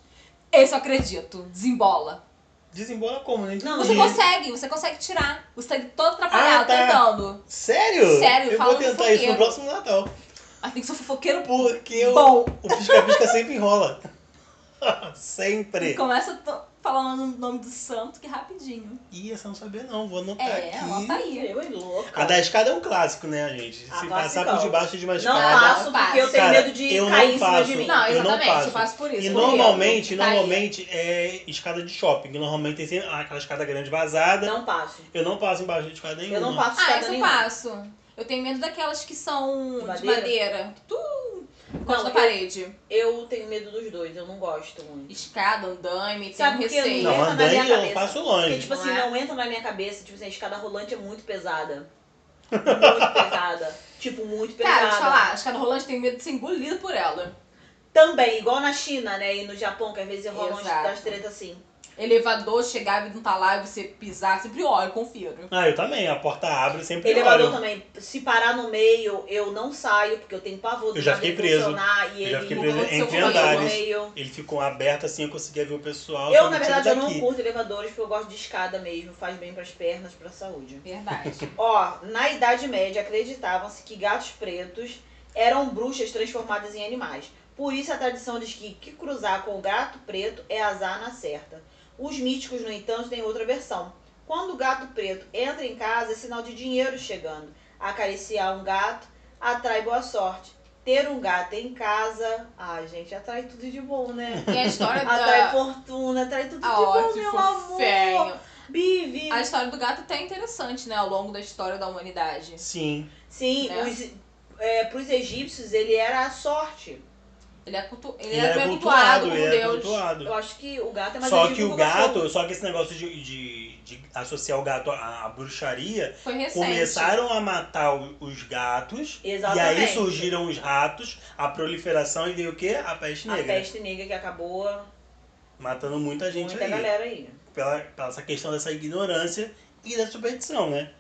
Esse eu acredito. Desembola. Desembola como, né? Não, Você consegue, você consegue tirar. Você tá todo atrapalhado, Ah, tá. tentando. Sério? Sério, Eu fala vou tentar isso no próximo Natal. Mas tem que ser fofoqueiro Porque o, bom. o pisca-pisca sempre enrola. sempre. Começa. to- falar o nome do santo, que é rapidinho. Ih, essa eu não sabia não, vou anotar É, aqui. anota aí. Eu é louca. A da escada é um clássico, né, gente? Ah, Se classicão. passar por debaixo de uma Não escada... passo Passo. porque eu tenho Cara, medo de eu não cair em cima passo. de mim. Não, Eu não exatamente, passo. eu passo por isso. E normalmente, cair. normalmente é escada de shopping. Normalmente tem sempre aquela escada grande vazada. Não passo. Eu não passo embaixo de escada nenhuma. Eu não passo Ah, escada eu nenhuma. passo. Eu tenho medo daquelas que são de madeira? madeira. Que tu na eu- parede. Eu tenho medo dos dois, eu não gosto muito. Escada, andaime, tem Sabe por quê? receio. Não, entra na minha eu cabeça. passo longe. Porque, tipo Não assim, é? não entra na minha cabeça. Tipo assim, a escada rolante é muito pesada. Muito pesada. Tipo, muito pesada. Cara, deixa eu falar, a escada rolante tem medo de ser engolida por ela. Também, igual na China, né? E no Japão, que às vezes rolam umas das tretas assim. Elevador, chegar e não tá lá e você pisar, sempre olho, confiro. Ah, eu também. A porta abre sempre Elevador olho. também, se parar no meio, eu não saio, porque eu tenho pavor do Eu já fiquei preso. e Eu já ele fiquei preso entre andares. meio. Ele ficou aberto assim, eu conseguia ver o pessoal. Eu, na verdade, eu não curto elevadores porque eu gosto de escada mesmo. Faz bem pras pernas, pra saúde. Verdade. Ó, na Idade Média acreditavam-se que gatos pretos eram bruxas transformadas em animais. Por isso a tradição diz que, que cruzar com o gato preto é azar na certa. Os místicos, no entanto, têm outra versão. Quando o gato preto entra em casa, é sinal de dinheiro chegando. Acariciar um gato atrai boa sorte. Ter um gato em casa, ai gente, atrai tudo de bom, né? E a história Atrai da. fortuna, atrai tudo de Ah, bom, ó, que meu amor. Bibi. A história do gato é até interessante, né? Ao longo da história da humanidade. Sim. Sim, Né? os, é, pros egípcios ele era a sorte. Ele é, cultu... ele Ele é era cultuado, como ele Deus. cultuado. Eu acho que o gato é mais Só que o gato, só que esse negócio de, de, de associar o gato à, à bruxaria, Foi recente. começaram a matar o- os gatos, Exatamente. e aí surgiram os ratos, a proliferação e veio o quê? A peste A negra. peste negra que acabou Matando muita gente muita aí. galera aí. Pela, pela essa questão dessa ignorância e da superstição, né?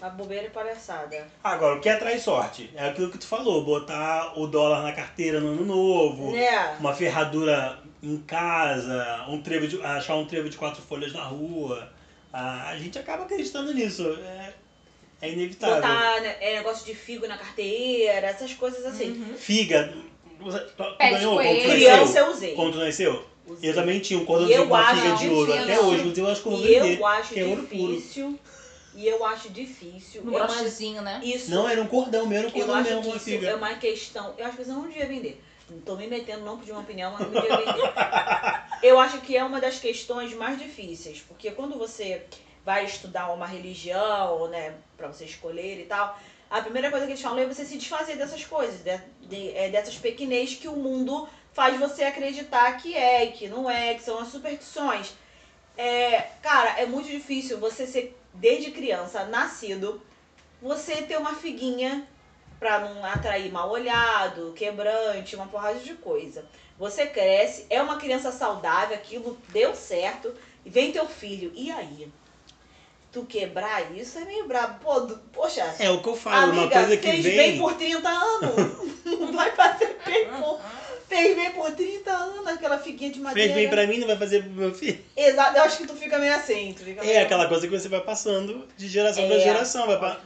A bobeira e palhaçada. Agora, o que atrai sorte? É aquilo que tu falou, botar o dólar na carteira no ano novo, Né? uma ferradura em casa, um trevo de, achar um trevo de quatro folhas na rua. Ah, a gente acaba acreditando nisso. É, é inevitável. Botar né, é, negócio de figo na carteira, essas coisas assim. Uhum. Figa. Você, tu, tu Pé de ganhou quando tu. Criança nasceu? eu usei. Quando tu nasceu? Usei. Eu também tinha um cordão eu de uma acho- figa de não, ouro. tinha Até não. hoje, eu acho que eu vou E vender. eu acho que é ouro puro. difícil. E eu acho difícil. No é uma- brochezinho, né? isso. Não, era um cordão mesmo, era um Eu cordão acho mesmo que com isso figa. é uma questão. Eu acho que eu não devia vender. Não tô me metendo, não pedi uma opinião, mas não devia vender. eu acho que é uma das questões mais difíceis, porque quando você vai estudar uma religião, né, pra você escolher e tal, a primeira coisa que eles falam é você se desfazer dessas coisas, de, de- é, dessas pequenez que o mundo faz você acreditar que é e que não é, que são as superstições. É, cara, é muito difícil você ser, desde criança, nascido, você ter uma figuinha pra não atrair mal olhado, quebrante, uma porrada de coisa. Você cresce, é uma criança saudável, aquilo deu certo, e vem teu filho, e aí? Tu quebrar isso é meio brabo. Pô, du- poxa, É o que eu falo, uma amiga, coisa que fez vem. bem por 30 anos. não vai fazer bem por... Fez bem por 30 anos aquela figuinha de madeira. Fez bem pra mim, não vai fazer pro meu filho. Exato, eu acho que tu fica meio assim. Fica É meio... aquela coisa que você vai passando de geração É. pra geração. Vai assim.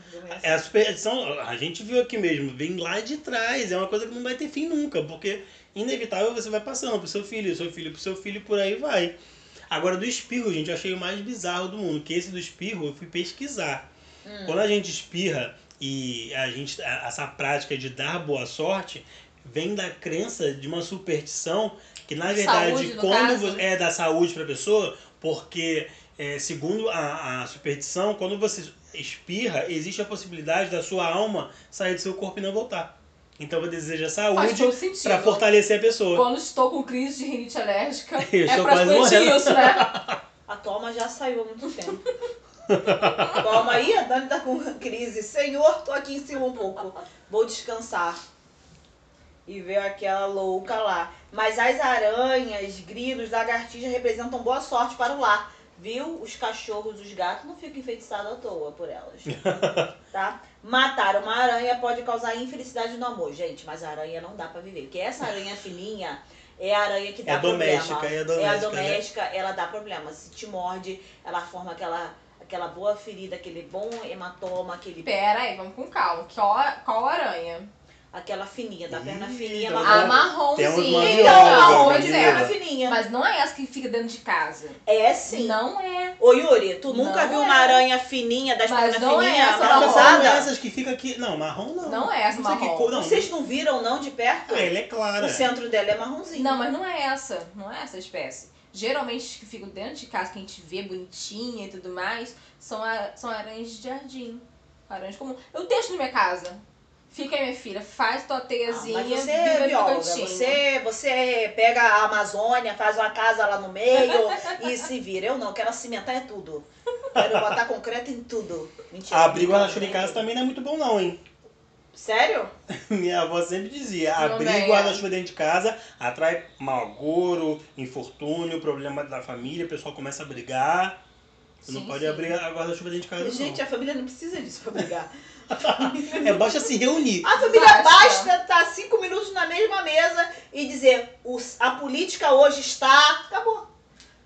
É a superstição, a gente viu aqui mesmo, vem lá de trás. É uma coisa que não vai ter fim nunca, porque inevitável você vai passando pro seu filho, seu filho pro seu filho, por aí vai. Agora, do espirro, gente, eu achei o mais bizarro do mundo, que esse do espirro eu fui pesquisar. Hum. Quando a gente espirra e a gente essa prática de dar boa sorte vem da crença de uma superstição que na verdade Saúde, quando é da saúde para a pessoa, porque é, segundo a, a superstição, quando você espirra, existe a possibilidade da sua alma sair do seu corpo e não voltar. Então você deseja Faz saúde para fortalecer a pessoa. Quando estou com crise de rinite alérgica, Eu é estou quase praticamente morrendo. isso, né? A Toma já saiu há muito tempo. Toma aí, a Dani tá com crise. Senhor, tô aqui em cima um pouco. Vou descansar. E ver aquela louca lá. Mas as aranhas, grilos, lagartixas representam boa sorte para o lar. Viu? Os cachorros, os gatos não ficam enfeitiçados à toa por elas. Tá? Matar uma aranha pode causar infelicidade no amor. Gente, mas a aranha não dá pra viver. Porque essa aranha fininha é a aranha que dá É problema. doméstica, é É a doméstica, né? doméstica, ela dá problema. Se te morde, ela forma aquela, aquela boa ferida, aquele bom hematoma, aquele. Pera aí, vamos com calma. Qual, qual aranha? Aquela fininha, da perna Ih, fininha, tá A marrom. marronzinha. Então, bióloga, marrom de perna fininha. Mas não é essa que fica dentro de casa. É sim. Não é. Ô Yuri, tu nunca Não viu é. uma aranha fininha das Mas pernas não é fininhas, essa Não, marronzada? essas que fica aqui. Não, marrom não. Não é essa Não marrom. cor. Não, Vocês não viram não de perto? Ah, ele é clara. O centro dela é marronzinho. Não, mas não é essa. Não é essa espécie. Geralmente as que ficam dentro de casa, que a gente vê bonitinha e tudo mais, são, a- são aranhas de jardim. Aranhas comum. Eu deixo na minha casa. Fica aí, minha filha, faz tua Ah, teiazinha, mas você é bióloga, você, você pega a Amazônia, faz uma casa lá no meio e se vira. Eu não, quero cimentar é tudo. Quero botar concreto em tudo. Mentira. Abrir guarda-chuva em Nem casa também não é muito bom não, hein? Sério? Minha avó sempre dizia, abrir guarda-chuva dentro de casa atrai mau agouro, infortúnio, problema da família, o pessoal começa a brigar. Você não Sim, pode sim. abrir a guarda-chuva dentro de casa Gente, a família não precisa disso pra brigar. É basta se reunir. A família Basta. basta estar cinco minutos na mesma mesa e dizer "Os- a política hoje está. Acabou.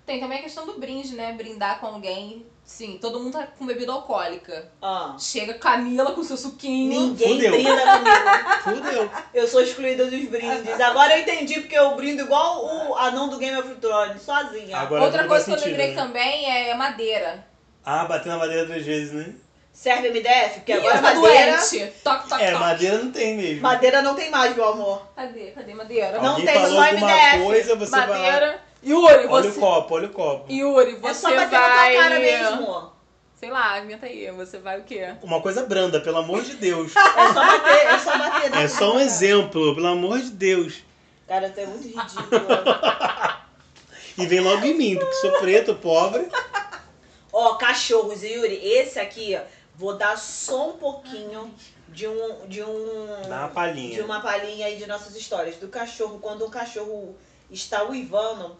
Tem também a questão do brinde, né? Brindar com alguém. Sim, todo mundo tá com bebida alcoólica. Ah, Chega Camila com seu suquinho. ninguém Fudeu. brinda comigo. Fudeu. Eu sou excluída dos brindes. Agora eu entendi porque eu brindo igual o anão do Game of Thrones, sozinha. Agora Outra coisa que eu lembrei né? também é madeira. Ah, bater na madeira três vezes, né? Serve MDF? Porque Ih, agora tô madeira. doente. Toque, toque, É, madeira não tem mesmo. Madeira não tem mais, meu amor. Cadê? Cadê madeira? Não Alguém tem, falou só alguma MDF. coisa, você vai madeira. Yuri, Olha você. o copo, olha o copo. Yuri, você é só bater vai. na tua cara mesmo. Sei lá, inventa aí. Você vai o quê? Uma coisa branda, pelo amor de Deus. É só bater, é só bater. É só um cara. exemplo, pelo amor de Deus. Cara, tu é muito ridículo. E vem logo em mim, porque sou preto, pobre. Ó, cachorros, Yuri, esse aqui, ó, vou dar só um pouquinho de um. De um. Dá uma de palhinha. uma palhinha aí de nossas histórias. Do cachorro, quando um cachorro está uivando,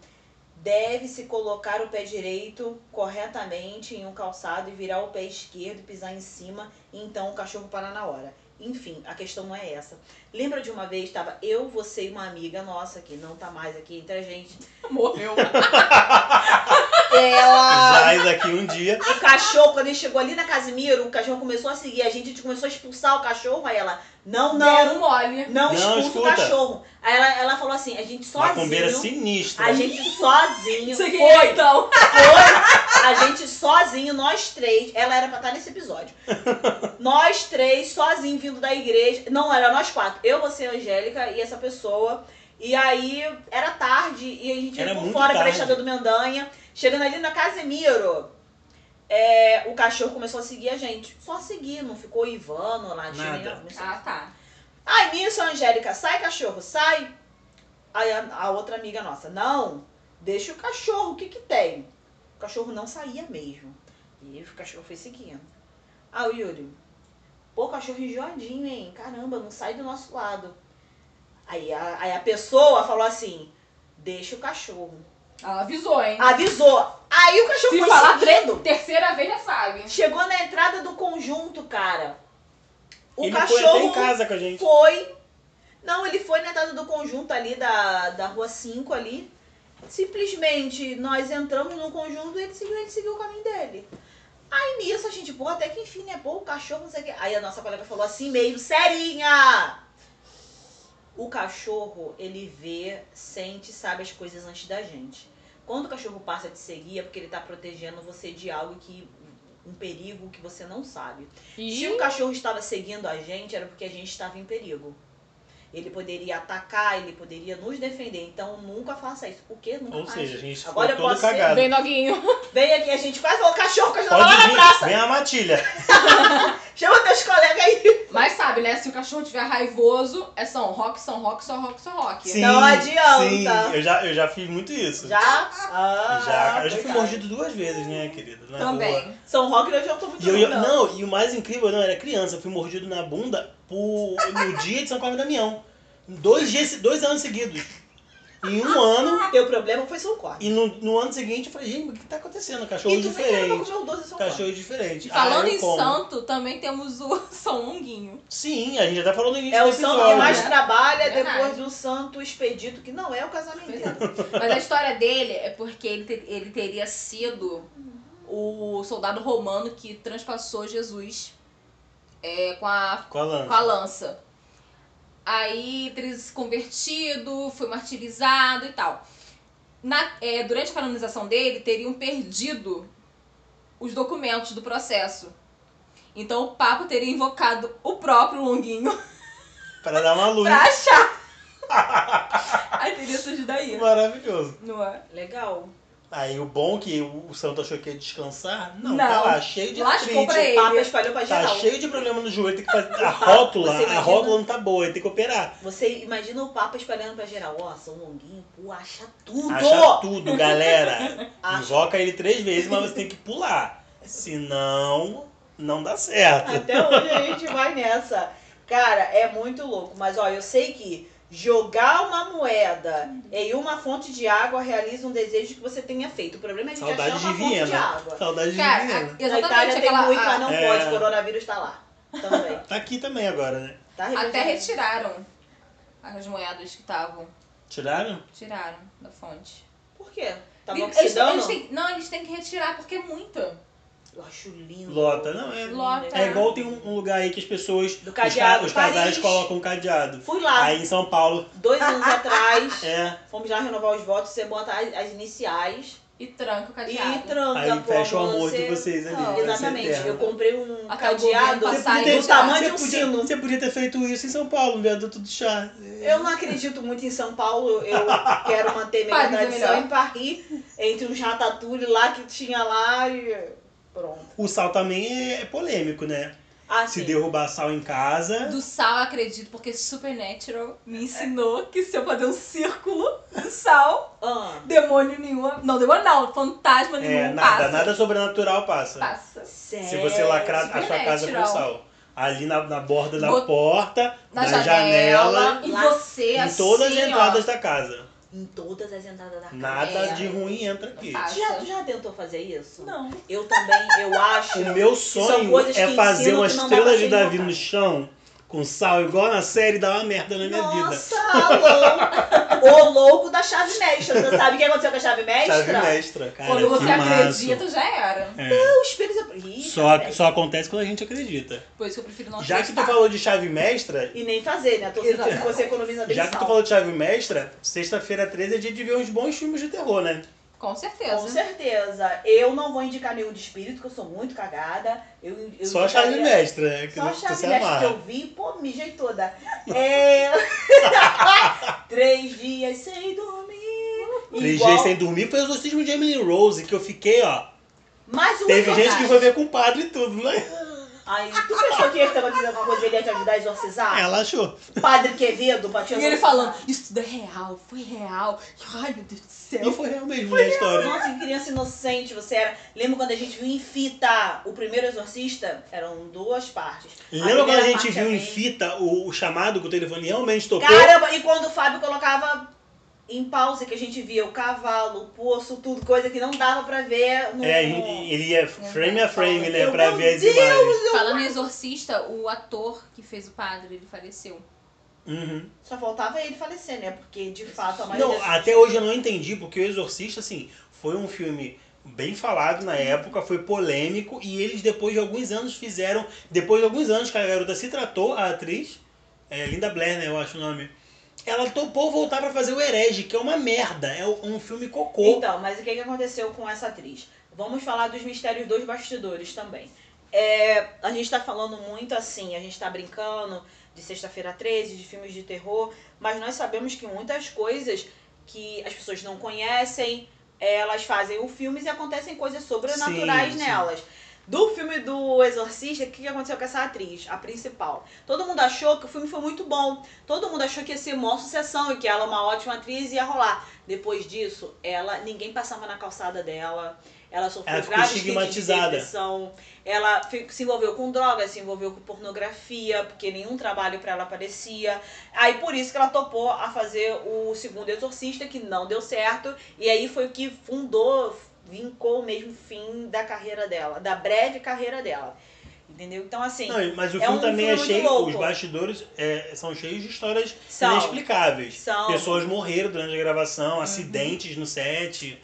deve-se colocar o pé direito corretamente em um calçado e virar o pé esquerdo e pisar em cima, e então o cachorro parar na hora. Enfim, a questão não é essa. Lembra de uma vez, estava eu, você e uma amiga nossa, que não tá mais aqui entre a gente. Morreu. Ela. Sai daqui um dia. O cachorro, quando ele chegou ali na Casimiro, o cachorro começou a seguir a gente, a gente começou a expulsar o cachorro, aí ela, não, não, Deram mole. não, Não, expulsa o escuta. cachorro. Aí ela, ela falou assim, a gente Macumbeira sozinho, sinistra. a gente sozinho, Você foi, então? foi, a gente sozinho, nós três, ela era pra estar nesse episódio, nós três, sozinho, vindo da igreja, não, era nós quatro, eu, você, a Angélica e essa pessoa, e aí era tarde, e a gente Era ia por fora pra tarde. Estrada do Mendanha, chegando ali na Casemiro, é, o cachorro começou a seguir a gente, só seguir, não ficou não sei. Ah, tá. Ai, nisso, a Angélica, sai cachorro, sai. Aí a, a outra amiga nossa, não, deixa o cachorro, o que que tem? O cachorro não saía mesmo. E o cachorro foi seguindo. Ah, o Yuri, pô, cachorro enjoadinho, hein? Caramba, não sai do nosso lado. Aí a, aí a pessoa falou assim, deixa o cachorro. Ela avisou, hein? Avisou. Aí o cachorro Se foi falar seguindo. terceira vez já sabe. Chegou na entrada do conjunto, cara. O Ele cachorro foi até em casa com a gente. foi. Não, ele foi na entrada do conjunto ali da, da rua 5 ali. Simplesmente nós entramos no conjunto e ele seguiu, ele seguiu o caminho dele. Aí nisso a gente, pô, até que enfim, né? Pô, o cachorro, não sei o quê. Aí a nossa colega falou assim meio, serinha! O cachorro, ele vê, sente, sabe as coisas antes da gente. Quando o cachorro passa a te seguir, é porque ele tá protegendo você de algo que. um perigo que você não sabe. Se o cachorro estava seguindo a gente, era porque a gente estava em perigo. Ele poderia atacar, ele poderia nos defender. Então nunca faça isso. Por quê? Nunca Ou mais. seja, a gente Agora eu posso ser- cagado. Vem Noguinho. Vem aqui, a gente quase falou cachorro, cachorro tá lá Pode na vir, praça. vem a matilha. Chama teus colegas aí. Mas sabe, né? Se o cachorro tiver raivoso, é São Roque, São Roque, São Roque, São Roque. Sim, Não adianta. Sim, eu já, eu já fiz muito isso. Já? Ah, Já, eu já fui coitado. mordido duas vezes, né, querida? Na rua. Também. São Roque eu já tô muito E eu, não. não, e o mais incrível, não, era criança, eu fui mordido na bunda por, no dia de São Paulo e Damião. Dois, dias, dois anos seguidos. Em um ano, Teu problema foi São Corte. e no, no ano seguinte eu falei, gente, o que tá acontecendo? Cachorro E tu diferente. comer o doce São Cachorro diferente. E falando Ah, em como. santo, também temos o São Longuinho. Sim, a gente até falou no início É do o santo que mais né? trabalha Verdade. depois do santo expedito, que não é o casamento. Mas a história dele é porque ele, te- ele teria sido o soldado romano que transpassou Jesus é, com, a, Com a lança. com a lança. Aí teria se convertido, foi martirizado e tal. Na, é, durante a canonização dele, teriam perdido os documentos do processo. Então o Papa teria invocado o próprio Longuinho Pra dar uma luz. pra achar. Aí teria surgido aí. Maravilhoso. Não é? Legal. Aí o bom que o santo achou que ia descansar. Não, Não. tá lá, cheio de Lascou artrite. pra ele. O Papa espalhou pra Tá geral. cheio de problema no joelho, tem que fazer. A rótula, Você a imagina? rótula não tá boa, ele tem que operar. Você imagina o Papa espalhando pra geral. Ó, São Longuinho, pô, acha tudo! Acha tudo, galera. Acha. Invoca ele três vezes, mas você tem que pular. Senão, não dá certo. Até hoje a gente vai nessa. Cara, é muito louco. Mas ó, eu sei que jogar uma moeda em uma fonte de água realiza um desejo que você tenha feito. O problema é a gente Saudade achar de uma fonte de água. Saudade de Cara, Viena. a- Na Itália exatamente tem aquela. muito, a- mas não É. pode. Coronavírus tá lá. Também. Tá aqui também agora, né? Tá Até retiraram as moedas que estavam. Tiraram? Tiraram da fonte. Por quê? Tava Eles, oxidando? eles têm, não, eles têm que retirar porque é muita. Eu acho lindo. Lota, não, é- Lota. É igual tem um, um lugar aí que as pessoas. Do os, cadeado, ca- os casais Paris. colocam um cadeado. Fui lá, Aí em São Paulo, dois anos atrás, é. fomos lá renovar os votos, você bota as, as iniciais E tranca o e cadeado. tranca. Aí pô, fecha o amor você- de vocês ali. Não, Exatamente. Eu comprei um Acabou cadeado passar do tamanho de um você, podia, sino. você podia ter feito isso em São Paulo, no viaduto do chá. Eu não acredito muito em São Paulo. Eu quero manter minha Paris é tradição melhor. em Paris, entre os ratatouille lá que tinha lá e pronto. O sal também é, é polêmico, né? Ah, Se sim. derrubar sal em casa. Do sal, acredito, porque Supernatural me ensinou que se eu fazer um círculo do sal, Ah, demônio nenhum. Não, demônio não, fantasma nenhum É, nada, passa. nada sobrenatural passa. Passa. sério. Se você lacrar a sua casa com sal. Ali na, na borda da porta, Na da janela, janela, e você em assim, todas as ó, entradas da casa. Em todas as entradas da casa. Nada É. de ruim entra aqui. Já, tu já tentou fazer isso? Não. Eu também, eu acho. O meu sonho é que fazer uma estrela de Davi no chão com sal, igual na série, dá uma merda na minha vida. Nossa, o louco da chave mestra. Você sabe o que aconteceu com a chave mestra? Chave mestra, cara. Quando você massa. acredita, já era. É. O espírito... Ih, Só, mestra. só acontece quando a gente acredita. Por isso que eu prefiro não Já que tu falou de chave mestra, E nem fazer, né? Tô você economiza bem já que tu sal. falou de chave mestra, sexta-feira 13 é dia de ver uns bons filmes de terror, né? Com certeza. Com certeza. Eu não vou indicar nenhum de espírito, que eu sou muito cagada. Eu, eu Só a chave mestra, né? Que Só a chave mestra que eu vi, pô, mijei toda. É... Três dias sem dormir. Três Igual- dias sem dormir foi o exorcismo de Emily Rose, que eu fiquei, ó. Mais um Teve gente que foi ver com o padre e tudo, né? Aí, tu pensou que ele tava dizendo alguma coisa ele ia te ajudar a exorcizar? Ela achou. Padre Quevedo pra te E ele falando, isso tudo é real, foi real. Ai, meu Deus do E céu. foi real mesmo, né, a história. Nossa, que criança inocente você era. Lembra quando a gente viu em fita o primeiro exorcista? Eram duas partes. Lembra quando a gente viu é em fita o, o chamado que o telefone realmente tocou? Caramba, e quando o Fábio colocava em pausa, que a gente via o cavalo, o poço, tudo, coisa que não dava pra ver no. É, ele ia frame a frame, né, pra meu ver as Deus! imagens. Falando em exorcista, o ator que fez o padre, ele faleceu. Uhum. Só faltava ele falecer, né? Porque de fato a maioria. Não, até hoje eu não entendi, porque o Exorcista, assim, foi um filme bem falado na época, foi polêmico, e eles depois de alguns anos fizeram, depois de alguns anos que a garota se tratou, a atriz, é, Linda Blair, né, eu acho o nome, ela topou voltar pra fazer o Herege, que é uma merda, é um filme cocô. Então, mas o que, que aconteceu com essa atriz? Vamos falar dos mistérios dos bastidores também. É, a gente tá falando muito assim, a gente tá brincando de sexta-feira 13, de filmes de terror, mas nós sabemos que muitas coisas que as pessoas não conhecem, elas fazem o filme e acontecem coisas sobrenaturais Sim, sim. nelas. Do filme do Exorcista, o que que aconteceu com essa atriz, a principal? Todo mundo achou que o filme foi muito bom. Todo mundo achou que ia ser uma sucessão e que ela, uma ótima atriz, ia rolar. Depois disso, ela ninguém passava na calçada dela. Ela sofreu Ela graves de estigmatizada. depressão. Ela se envolveu com drogas, se envolveu com pornografia, porque nenhum trabalho pra ela aparecia. Aí por isso que ela topou a fazer o segundo Exorcista, que não deu certo. E aí foi o que fundou, vincou o mesmo fim da carreira dela, da breve carreira dela. Entendeu? Então, assim, Não, mas o É filme um também filme é cheio, louco. os bastidores é, são cheios de histórias São. inexplicáveis. São. Pessoas morreram durante a Uhum. gravação, acidentes no set,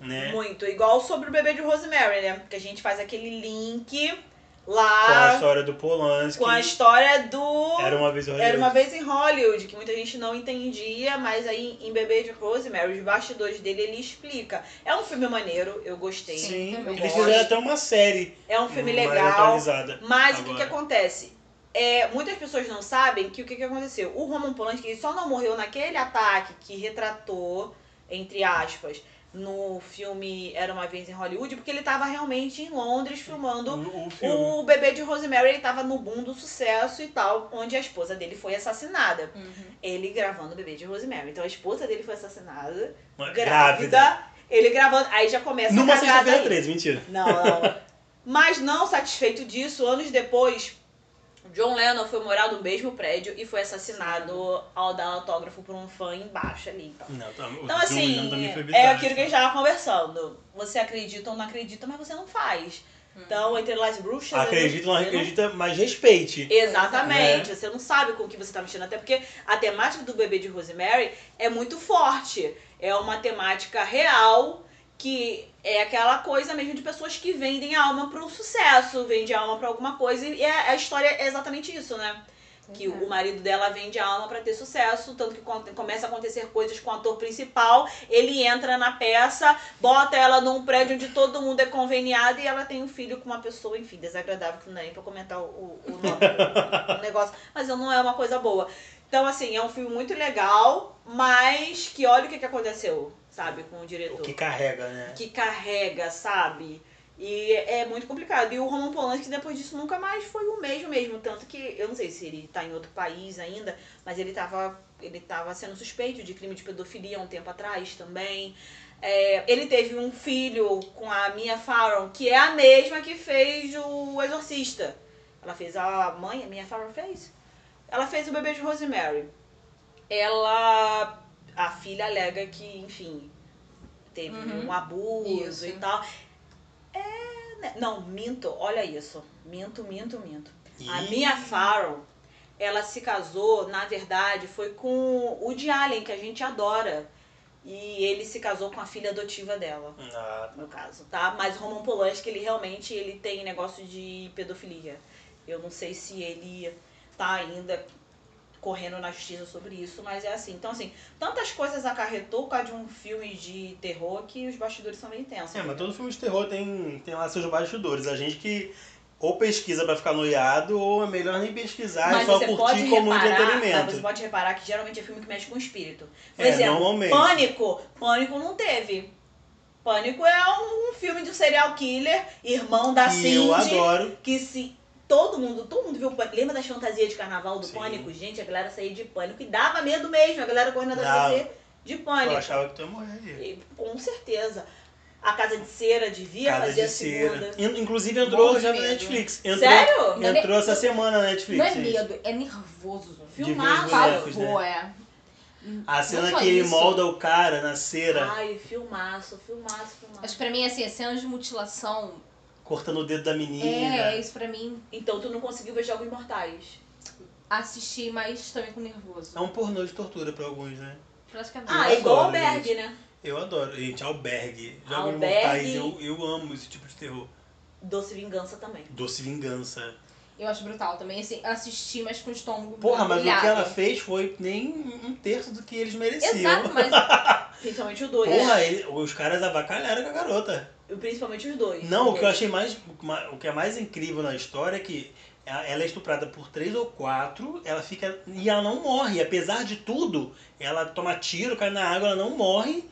né? Muito. Igual sobre o bebê de Rosemary, né? Que a gente faz aquele link Com a lá história do Polanski. com a história do Era uma vez em Era uma Hollywood. vez em Hollywood, que muita gente não entendia, mas aí em Bebê de Rosemary, os bastidores dele, ele explica. É um filme maneiro, eu gostei. Sim, também. Eles fizeram até uma série. É um filme legal. Mas o que, agora. que acontece? É, muitas pessoas não sabem que o que, que aconteceu. O Roman Polanski só não morreu naquele ataque que retratou, entre aspas, no filme Era Uma Vez em Hollywood, porque ele estava realmente em Londres filmando O, o o bebê de Rosemary. Ele estava no boom do sucesso e tal, onde a esposa dele foi assassinada. Uhum. Ele gravando o bebê de Rosemary. Então a esposa dele foi assassinada, Uma grávida. Ele gravando. Aí já começa Numa a cagada sexta-feira aí. 13, mentira. Não, não. Mas não satisfeito disso, anos depois, John Lennon foi morar no mesmo prédio e foi assassinado ao dar autógrafo por um fã embaixo ali. Então, Não, tá, então assim, é aquilo que a gente estava conversando. Você acredita ou não acredita, mas você não faz. Então, entre las bruxas... Acredita ou não acredita, mas respeite. Exatamente, É. você não sabe com o que você tá mexendo, até porque a temática do bebê de Rosemary é muito forte. É uma temática real que é aquela coisa mesmo de pessoas que vendem a alma pro sucesso, vendem a alma pra alguma coisa, e é- a história é exatamente isso, né? Que o marido dela vende a alma pra ter sucesso, tanto que começa a acontecer coisas com o ator principal, ele entra na peça, bota ela num prédio onde todo mundo é conveniado e ela tem um filho com uma pessoa, enfim, desagradável, que não dá nem pra comentar o, o, o nome do negócio, mas não é uma coisa boa. Então, assim, é um filme muito legal, mas que olha o que, que aconteceu, sabe, com o diretor O que carrega, né? que carrega, sabe? E é muito complicado. E o Roman Polanski, depois disso, nunca mais foi o mesmo mesmo. Tanto que, eu não sei se ele tá em outro país ainda, mas ele tava, ele tava sendo suspeito de crime de pedofilia há um tempo atrás também. É, ele teve um filho com a Mia Farrow, que é a mesma que fez o Exorcista. Ela fez a mãe, a Mia Farrow fez? Ela fez o bebê de Rosemary. Ela. A filha alega que, enfim, teve Uhum. um abuso Isso. e tal. É. né, Não, minto, olha isso. Minto, minto, minto. A. Mia Farrow, ela se casou, na verdade, foi com o Woody Allen, que a gente adora. E ele se casou com a filha adotiva dela, Ah, no caso, tá? Mas o Roman Polanski, ele realmente ele tem negócio de pedofilia. Eu não sei se ele tá ainda correndo na justiça sobre isso, mas é assim. Então, assim, tantas coisas acarretou por causa de um filme de terror que os bastidores são bem tensos. É, mas todo filme de terror tem, tem lá seus bastidores. A gente que ou pesquisa pra ficar noiado, ou é melhor nem pesquisar e Mas só você curtir pode como entretenimento. você pode reparar que geralmente é filme que mexe com o espírito. Por É, exemplo, normalmente. Pânico, Pânico não teve. Pânico é um, um filme de um serial killer, irmão da que eu Cindy, adoro. que se todo mundo, todo mundo viu Pânico. Lembra das fantasias de carnaval do Sim. Pânico? Gente, a galera saía de Pânico e dava medo mesmo, a galera correndo atrás de você de Pânico. Eu achava que tu ia morrer. E, com certeza. A Casa de Cera devia Casa fazer de a segunda. cera. In- Inclusive entrou já na. Netflix. Entrou, Sério? É Entrou nem- essa semana na Netflix. Não é gente. medo, é nervoso. Os bonecos, né? Pavor, é. A cena que ele isso. molda o cara na cera, Ai, filmaço, filmaço, filmaço. Mas pra mim, assim, as cenas de mutilação, cortando o dedo da menina. é, isso pra mim, Então tu não conseguiu ver Jogos Mortais. assistir, mas também com nervoso. É um pornô de tortura pra alguns, né? Praticamente. Ah, Eu é igual adoro, Albergue, gente. né? Eu adoro. Gente, Albergue. Jogos Albergue. Mortais. Eu, eu amo esse tipo de terror. Doce Vingança também. Doce Vingança. Eu acho brutal também, assim, assistir, mas com o estômago Porra, mas o que brilhado. ela fez foi nem um terço do que eles mereciam. Exato, mas Principalmente o dois. Porra, ele- os caras avacalharam com a garota. Principalmente os dois. Não, o que eu achei mais. O que é mais incrível na história é que ela é estuprada por três ou quatro, ela fica. E ela não morre. Apesar de tudo, ela toma tiro, cai na água, ela não morre.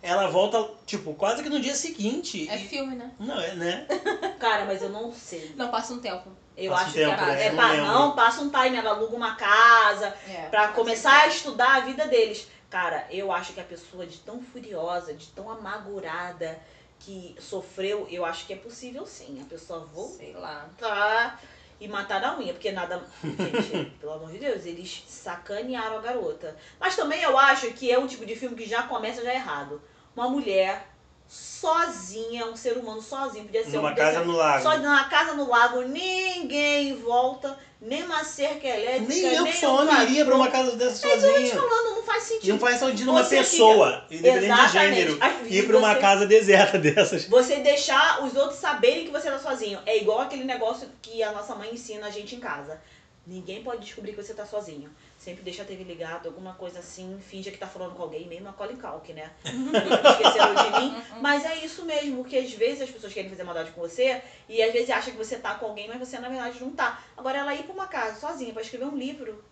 Ela volta, tipo, quase que no dia seguinte. é E- filme, né? Não, é, né? Cara, mas eu não sei. Não, passa um tempo. Eu Passa um acho tempo, que é, né? é Não pra lembro. não, passa um time, ela aluga uma casa É, pra passa começar a um estudar a vida deles. Cara, eu acho que a pessoa de tão furiosa, de tão amargurada que sofreu, eu acho que é possível sim. A pessoa voltar Sei lá. tá e matar na unha, porque nada. Gente, pelo amor de Deus, eles sacanearam a garota. Mas também eu acho que é um tipo de filme que já começa já errado. Uma mulher sozinha, um ser humano sozinho, podia ser Numa um casa no lago. Só numa casa no lago, ninguém em volta, nem uma cerca elétrica, Nem eu nem que sou um homem iria pra uma casa dessa Mas eu tô falando, não faz sentido. Não faz sentido uma Você pessoa, independente de Exatamente. gênero, Às vezes ir pra uma você- casa deserta dessas. Você deixar os outros saberem que você tá sozinho. É igual aquele negócio que a nossa mãe ensina a gente em casa. Ninguém pode descobrir que você tá sozinho. Sempre deixa a TV ligada, alguma coisa assim, finja que tá falando com alguém, meio Macaulay Culkin, né? Esqueceram de mim. Mas é isso mesmo, porque às vezes as pessoas querem fazer maldade com você e às vezes acham que você tá com alguém, mas você na verdade não tá. Agora ela ir pra uma casa sozinha pra escrever um livro,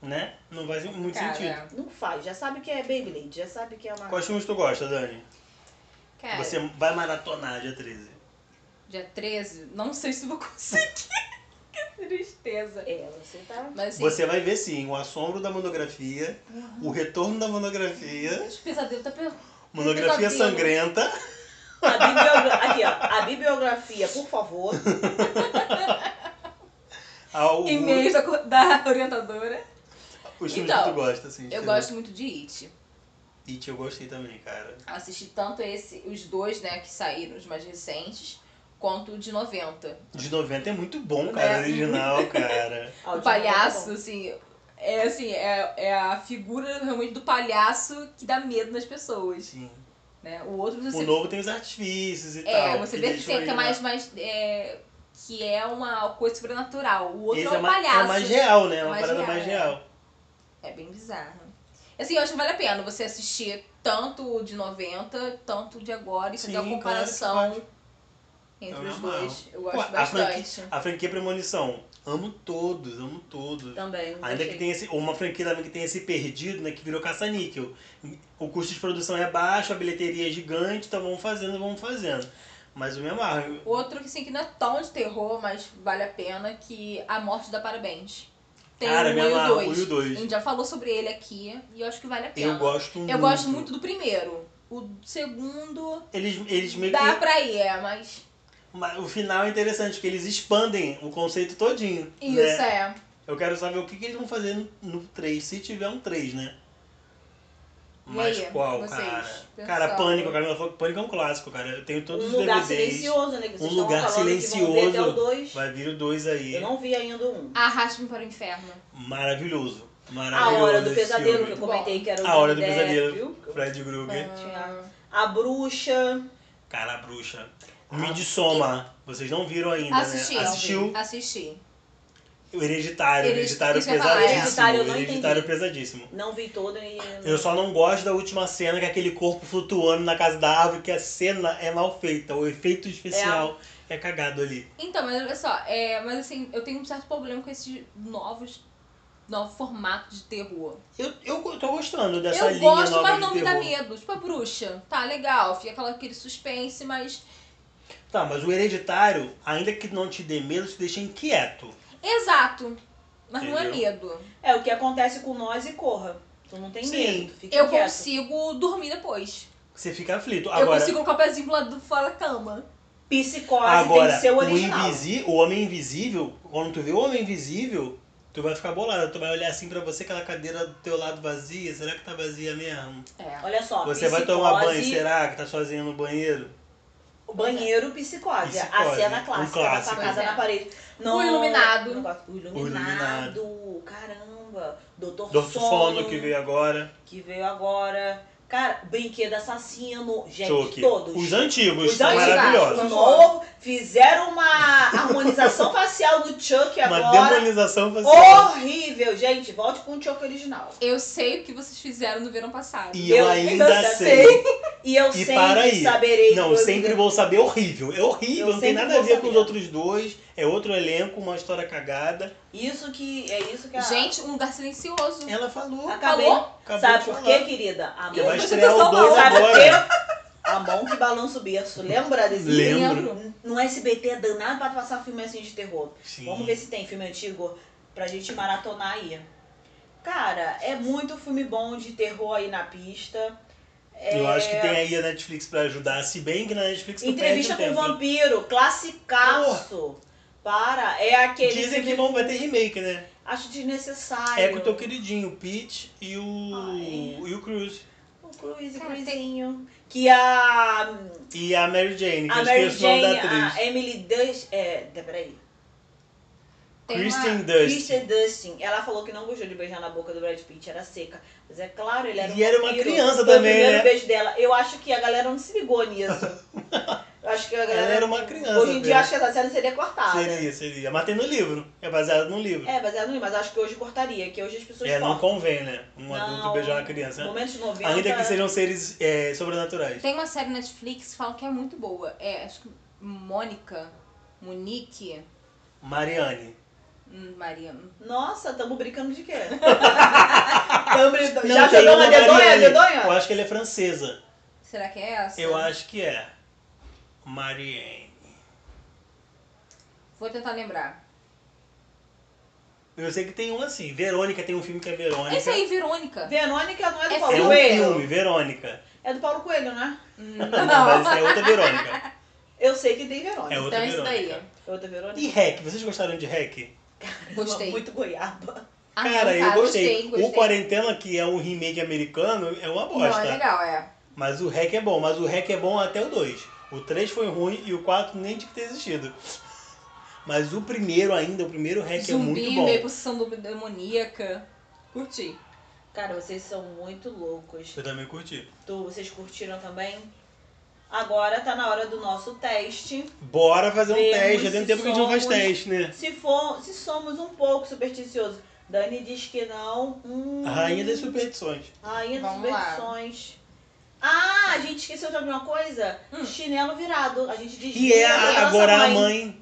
Né? Não faz muito Cara, sentido. não faz. Já sabe que é Beyblade, já sabe que é uma. Quais filmes tu gosta, Dani? Cara, Você vai maratonar dia 13. dia 13, não sei se vou conseguir. Tristeza. É, você tá. Mas assim, Você vai ver sim o assombro da monografia, o retorno da monografia, os pesadelos tá pe... monografia Pesadelo. sangrenta, A bibliogra... Aqui, ó. A bibliografia, por favor. ao, e-mails da, da orientadora. os filmes Então, que tu gosta, assim. Eu gosto muito de It. It eu gostei também, cara. Assisti tanto esse, os dois, né, que saíram, os mais recentes, quanto o de 90. De 90 é muito bom, cara, É. original, cara. O de palhaço, assim, é assim, é, é a figura realmente do palhaço que dá medo nas pessoas, Sim. né? O outro O você novo tem os artifícios e tal. é, você vê que, tem, que é mais, mais é, que é uma coisa sobrenatural. O outro Esse é um ma- palhaço. É mais real, né? É uma mais parada real, mais é. real. É bem bizarro. Assim, eu acho que vale a pena você assistir tanto o de 90, tanto o de agora e fazer Sim, a claro que comparação pode. Entre Eu os me amarro. dois. Eu Pô, gosto a, franquia, bastante. a franquia Premonição. Amo todos, amo todos. Também. Ainda que tem esse, uma franquia também que tem esse perdido, né? Que virou caça-níquel. O custo de produção é baixo, a bilheteria é gigante, então vamos fazendo, vamos fazendo. Mas o me amarro. Outro que assim, que não é tão de terror, mas vale a pena, que A Morte dá Parabéns. Tem Cara, o me 1 o amarro, 2. o e o dois. A gente já falou sobre ele aqui e eu acho que vale a pena. Eu gosto muito. Eu gosto muito do primeiro. O segundo Eles, eles meio dá que. pra ir, é, mas. Mas O final é interessante, porque eles expandem o conceito todinho. Isso, né? é. Eu quero saber o que, que eles vão fazer no, no 3, se tiver um 3, né? Mas aí, qual, vocês? cara? Cara, Pânico, a Camila falou que Pânico é um clássico, cara. Eu tenho todos Um os lugar DVDs. silencioso, né? Um lugar falando que vão ver até o silencioso. 2. Vai vir o 2 aí. Eu não vi ainda o 1. Arraste-me para o inferno. Maravilhoso. A Maravilhoso. Hora do Pesadelo, que eu comentei que era o A Hora do Depp, Pesadelo. viu? Fred Krueger. Ah, A Bruxa. Cara, a bruxa. Midsommar. Vocês não viram ainda, Assisti. né? Assistiu Assisti. o Hereditário. Heredi- Hereditário isso eu falar, pesadíssimo. Hereditário eu não Hereditário entendi. pesadíssimo. Não vi todo e. Eu só não gosto da última cena, que é aquele corpo flutuando na casa da árvore, que a cena é mal feita. O efeito especial é, cagado ali. Então, mas olha só, é, mas assim, eu tenho um certo problema com esses novos, novos formatos de terror. Eu, eu tô gostando dessa eu linha gosto, nova mas de não me dá medo. Tipo a bruxa. Tá, legal, fica aquela, aquele suspense, mas. Tá, mas o hereditário, ainda que não te dê medo, te deixa inquieto. Exato. Mas não é Entendeu? medo. É o que acontece com nós e corra. Tu não tem Sim. medo. Fica Eu quieto. consigo dormir depois. Você fica aflito. Eu Agora, consigo colocar o pezinho pro lado do fora da cama. Psicose agora tem que ser o original. invisi o homem invisível, quando tu vê o homem invisível, tu vai ficar bolado. Tu vai olhar assim pra você, aquela cadeira do teu lado vazia. Será que tá vazia mesmo? É. Olha só, Você vai tomar banho, será que tá sozinho no banheiro? O banheiro, psicose. A Psicose, cena um clássica, clássico. da casa É. na parede. O Iluminado. O iluminado. Caramba. Doutor, Doutor Sono, Sono que veio agora. que veio agora. Cara, Brinquedo Assassino. Gente, Chuck. todos. Os antigos Os são antigos. maravilhosos. O novo, fizeram uma harmonização facial do Chuck Uma agora. demonização facial. Horrível, gente. Volte com o Chuck original. Eu sei o que vocês fizeram no verão passado. E eu, Eu ainda ainda sei. E eu E sempre para aí. saberei. Não, sempre vou saber horrível. É horrível, Eu não tem nada a ver com os outros dois. É outro elenco, uma história cagada. Isso que. É isso que a. Gente, um lugar silencioso. Ela falou. Acabei. Falou? Acabou Sabe por quê, querida? A mão, vai estrear o atenção, 2 não, sabe por agora. quê? A mão que balança o berço. Lembra desse Lembro. No SBT é danado pra passar filme assim de terror. Sim. Vamos ver se tem filme antigo pra gente maratonar aí. Cara, é muito filme bom de terror aí na pista. É... Eu acho que tem aí a Netflix pra ajudar. Se bem que na Netflix tu Entrevista com um tempo. Vampiro, classicaço. Para, é aquele Dizem que vão, vai ter remake, né? Acho desnecessário. É com o teu queridinho, o Pete e o, Ai. e o Cruz. Cruise, Cara, Cruisinho. Que a, E a Mary Jane, que a Mary o Jane, da atriz. a Emily Dust... É, peraí. Kristen uma-. Kristen Dustin, ela falou que não gostou de beijar na boca do Brad Pitt, era seca. Mas é claro, ele era um E era uma criança Foi também, o primeiro né? beijo dela. Eu acho que a galera não se ligou nisso. Eu acho que a galera. Ela era uma criança Hoje em dia, acho que essa cena seria cortada. Seria, seria. Mas tem no livro. É baseado no livro. É, baseado no livro, mas acho que hoje cortaria, que hoje as pessoas É, não cortam. convém, né? Um adulto Não, beijar uma criança. Momentos 90. Ainda que sejam seres é, sobrenaturais. Tem uma série Netflix que falam que é muito boa. É, acho que Mônica, Monique, Mariane. hum, Maria. Nossa, tamo brincando de quê? tamo brincando. Não, Já tem jogou uma na dedonha? Dedonha? Eu acho que ela é francesa. Será que é essa? Eu acho que é. Mariane. Vou tentar lembrar. Eu sei que tem um assim. Verônica tem um filme que é Verônica. Esse aí, Verônica. Verônica não é do É Paulo É um Coelho? filme, Verônica. É do Paulo Coelho, né? Não, mas é outra Verônica. Eu sei que tem Verônica. É outra Então esse Verônica. daí. É outra Verônica. E Hack? Vocês gostaram de Hack? Gostei. Muito goiaba. Ah, cara, eu gostei. gostei, gostei. O Quarentena, que é um remake americano, é uma Não, bosta. é legal, é. Mas o Hack é bom, mas o Hack é bom até o 2. O 3 foi ruim e o 4 nem tinha que ter existido. Mas o primeiro ainda, o primeiro Hack é Zumbi, muito bom. meio possessão do- demoníaca. Curti. Cara, vocês são muito loucos. Eu também curti. Tu, vocês curtiram também? Agora tá na hora do nosso teste. Bora fazer um Vemos teste. Já tem se tempo que a gente não faz teste, né? Se for, se somos um pouco supersticiosos. Dani diz que não. Hum, A rainha das superstições. Rainha das Vamos lá. Ah, a gente esqueceu de alguma coisa? Hum. Chinelo virado. A gente diz E é a- agora a mãe.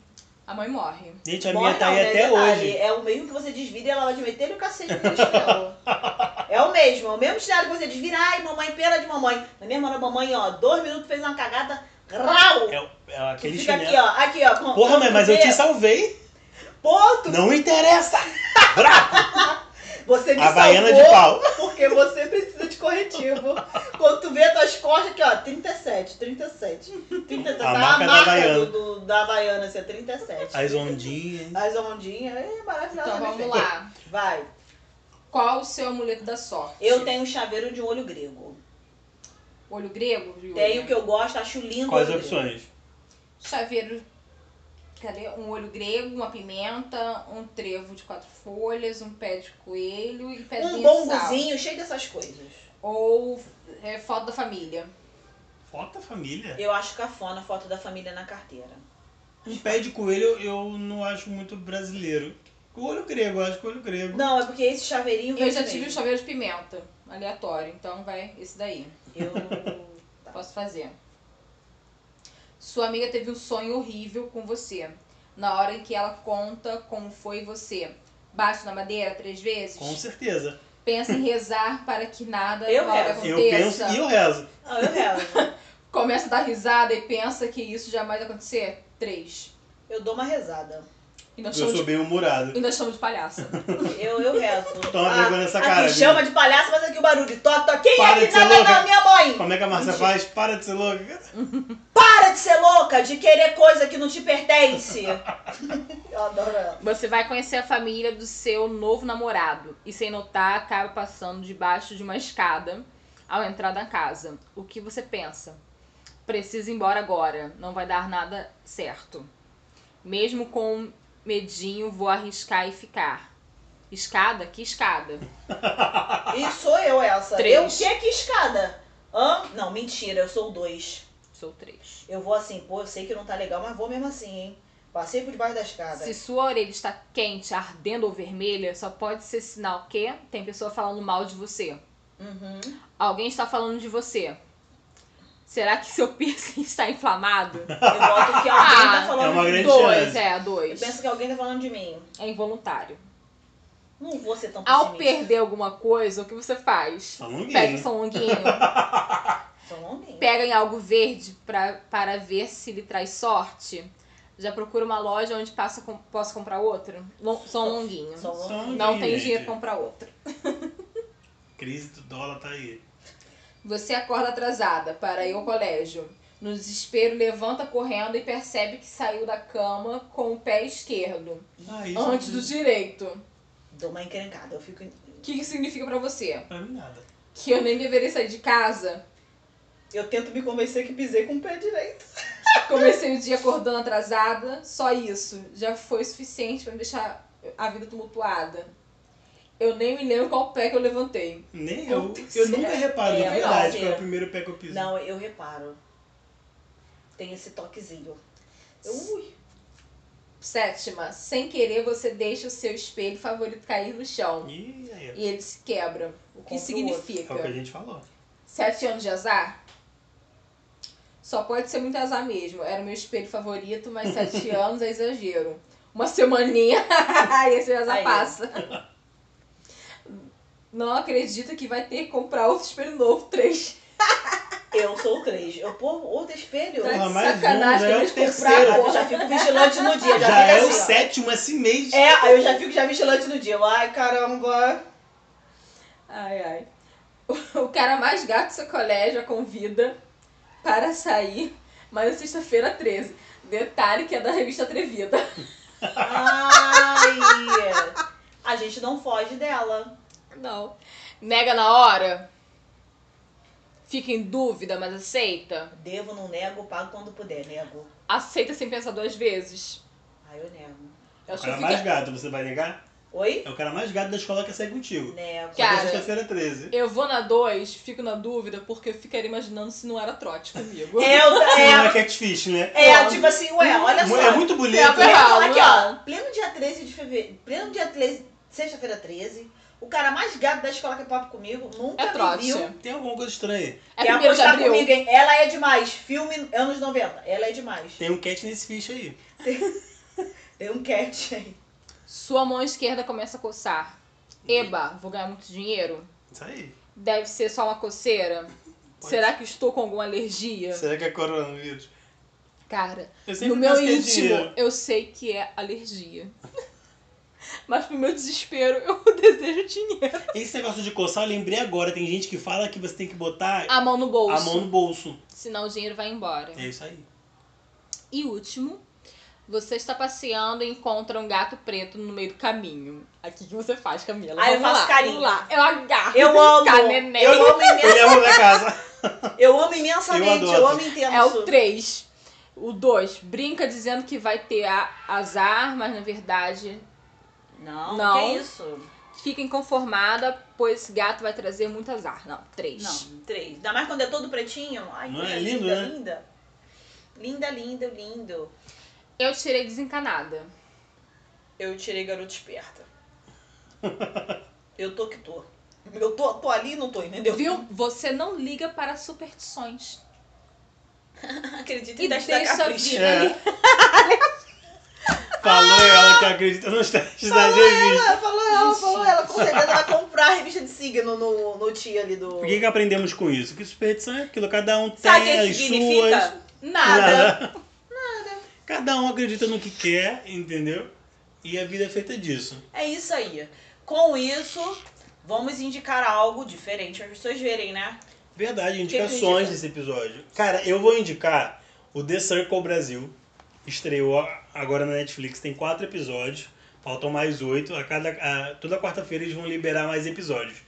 A mãe morre. Gente, a Morre minha tá não, aí né? até Detalhe, hoje. É o mesmo que você desvira e ela vai te meter o cacete no chinelo. é o mesmo, é o mesmo chinelo que você desvira. Ai, mamãe, pena de mamãe. Na mesma hora, mamãe, ó, dois minutos fez uma cagada. Rau! É, é aquele Fica chinelo. aqui, ó. Aqui, ó. com- Porra, mãe, mas eu te salvei. Pô, tu- Não interessa. Bravo. você me Havaiana salvou de pau. porque você precisa de corretivo. Quando tu vê tuas costas aqui, ó, 37, 37. 37 tá A a marca da marca Havaiana. do, do- da Havaiana, assim, é 37. As ondinhas. As ondinhas, é maravilhosa. Então vamos lá. Vai. Qual o seu amuleto da sorte? Eu tenho um chaveiro de um olho grego. Olho grego? Tenho o que eu gosto, acho lindo. Quais as grego. opções? Chaveiro. Cadê? Um olho grego, uma pimenta, um trevo de quatro folhas, um pé de coelho e Um de sal. bombuzinho cheio dessas coisas. Ou é, foto da família. Foto da família. Eu acho cafona a foto da família na carteira. Um pé de coelho eu não acho muito brasileiro. O olho grego, eu acho que o olho grego. Não, é porque esse chaveirinho Eu já mesmo. tive um chaveiro de pimenta, aleatório, então vai esse daí. Eu Posso fazer. Sua amiga teve um sonho horrível com você. Na hora em que ela conta como foi você. Bate na madeira três vezes. Com certeza. Pensa em rezar para que nada Eu mal rezo. aconteça. Eu penso e eu rezo. Não, eu rezo. Começa a dar risada e pensa que isso jamais vai acontecer. Três. Eu dou uma rezada. Eu sou de, bem humorado. e nós chamamos de palhaça. Eu, eu rezo. Toma vergonha nessa aqui cara, chama de palhaço, mas aqui o barulho. Toque, toque. Quem Para é que nada louca. na minha mãe? Como é que a Márcia faz? Para de ser louca. Para de ser louca, de querer coisa que não te pertence. eu adoro ela. Você vai conhecer a família do seu novo namorado e, sem notar, acaba passando debaixo de uma escada ao entrar na casa. O que você pensa? Preciso ir embora agora, não vai dar nada certo. Mesmo com medinho, vou arriscar e ficar. Escada? Que escada? E sou eu essa. Três. Eu que é que escada? Hã? Não, mentira, eu sou dois. Sou três. Eu vou assim, pô, eu sei que não tá legal, mas vou mesmo assim, hein? Passei por debaixo da escada. Se sua orelha está quente, ardendo ou vermelha, só pode ser sinal que tem pessoa falando mal de você. Uhum. Alguém está falando de você. Será que seu piercing está inflamado? Eu boto que alguém Ah, tá falando é uma de mim. grande Dois, chance. é, Eu dois. penso que alguém tá falando de mim. É involuntário. Não vou ser tão Ao pessimista. perder alguma coisa, o que você faz? Só um Pega São Longuinho, Sou longuinho. pega em algo verde pra, para ver se lhe traz sorte. Já procura uma loja onde passa, com- posso comprar outro? São Longuinho. Um longuinho. Não tem dinheiro pra comprar outro. Crise do dólar tá aí. Você acorda atrasada para ir ao colégio. No desespero, levanta correndo e percebe que saiu da cama com o pé esquerdo, Ah, isso antes não do direito. Dou uma encrencada, eu fico... O que, que significa pra você? pra mim nada. que eu nem deveria sair de casa. Eu tento me convencer que pisei com o pé direito. Comecei o dia acordando atrasada, só isso já foi suficiente pra me deixar a vida tumultuada. Eu nem me lembro qual pé que eu levantei. Nem eu. Eu nunca reparo, É, de verdade, qual é é. o primeiro pé que eu piso. Não, eu reparo. Tem esse toquezinho. Eu, ui. Sétima, sem querer você deixa o seu espelho favorito cair no chão. Ó. E ele se quebra. O que significa? é o que a gente falou. Sete anos de azar? Só pode ser muito azar mesmo. Era o meu espelho favorito, mas sete anos é exagero. Uma semaninha e esse azar Aí. passa. Não acredita que vai ter que comprar outro espelho novo, três. Eu sou o três. Eu pô, outro espelho. Tá de mais um, sacanagem, já é o terceiro. eu já fico vigilante no dia. Já, Já é o assim, ó. sétimo esse mês. É, aí eu já fico já vigilante no dia. Eu, Ai, caramba. Ai, ai. O cara mais gato do seu colégio a convida para sair, mas na sexta-feira 13. Detalhe que é da revista Atrevida. Ai. A gente não foge dela. Não. Nega na hora? Fica em dúvida, mas aceita? Devo, não nego, pago quando puder, nego. Aceita sem pensar duas vezes? Ai, eu nego. Eu O acho que cara fica... mais gato, você vai negar? Oi? É o cara mais gato da escola que sai contigo. Nego. Cara, é sexta-feira 13. Eu vou na 2, fico na dúvida, porque eu ficaria imaginando se não era trote comigo. É, eu- Não é é, catfish, né? é, tipo assim, ué, olha só. É muito bonito. É, Não, aqui, não. ó. Pleno dia 13 de fevereiro. Pleno dia 13, sexta-feira 13. O cara mais gato da escola que é papo comigo nunca É me viu. Tem alguma coisa estranha. É Quer apostar abril. comigo, hein? Ela é demais. Filme anos 90. Ela é demais. Tem um cat nesse fish aí. Tem um cat aí. Sua mão esquerda começa a coçar. Eba, vou ganhar muito dinheiro? Isso aí. Deve ser só uma coceira? Pode Será que estou com alguma alergia? Será que é coronavírus? Cara, no meu é íntimo, dinheiro. eu sei que é alergia. Mas pro meu desespero, eu desejo dinheiro. Esse negócio de coçar, eu lembrei agora. Tem gente que fala que você tem que botar A mão no bolso. a mão no bolso. Senão o dinheiro vai embora. É isso aí. E último, você está passeando e encontra um gato preto no meio do caminho. Aqui que você faz, Camila? Ah, eu faço lá, carinho. lá. Eu agarro. Eu amo. Neném. Eu amo, Eu imen- levo pra casa. eu amo imensamente. Eu Eu, amo intenso. É o 3. O 2, brinca dizendo que vai ter a- azar, mas na verdade Não, Não. que isso? fica inconformada, pois esse gato vai trazer muito azar. Não, 3. Não, três. Ainda mais quando é todo pretinho. Ai, Não é lindo, linda, né? linda. Linda, lindo, lindo. Eu tirei desencanada. Eu tirei garota esperta. Eu tô que tô. Eu tô, tô ali e não tô, entendeu? Viu? Você não liga para superstições. Acredita E em da deixa a vida É. ali. Falou ela que acredita nos testes da revista. Ela falou, ela falou, ela com certeza vai comprar a revista de signo no, no tia ali do. O que, que aprendemos com isso? Que superstição é aquilo, cada um tem Sabe que as suas. Nada. Cada um acredita no que quer, entendeu? E a vida é feita disso. É isso aí. Com isso, vamos indicar algo diferente para as pessoas verem, né? Verdade, indicações indica? desse episódio. Cara, eu vou indicar o The Circle Brasil. Estreou agora na Netflix, tem quatro episódios. Faltam mais oito. A cada, a- toda quarta-feira eles vão liberar mais episódios.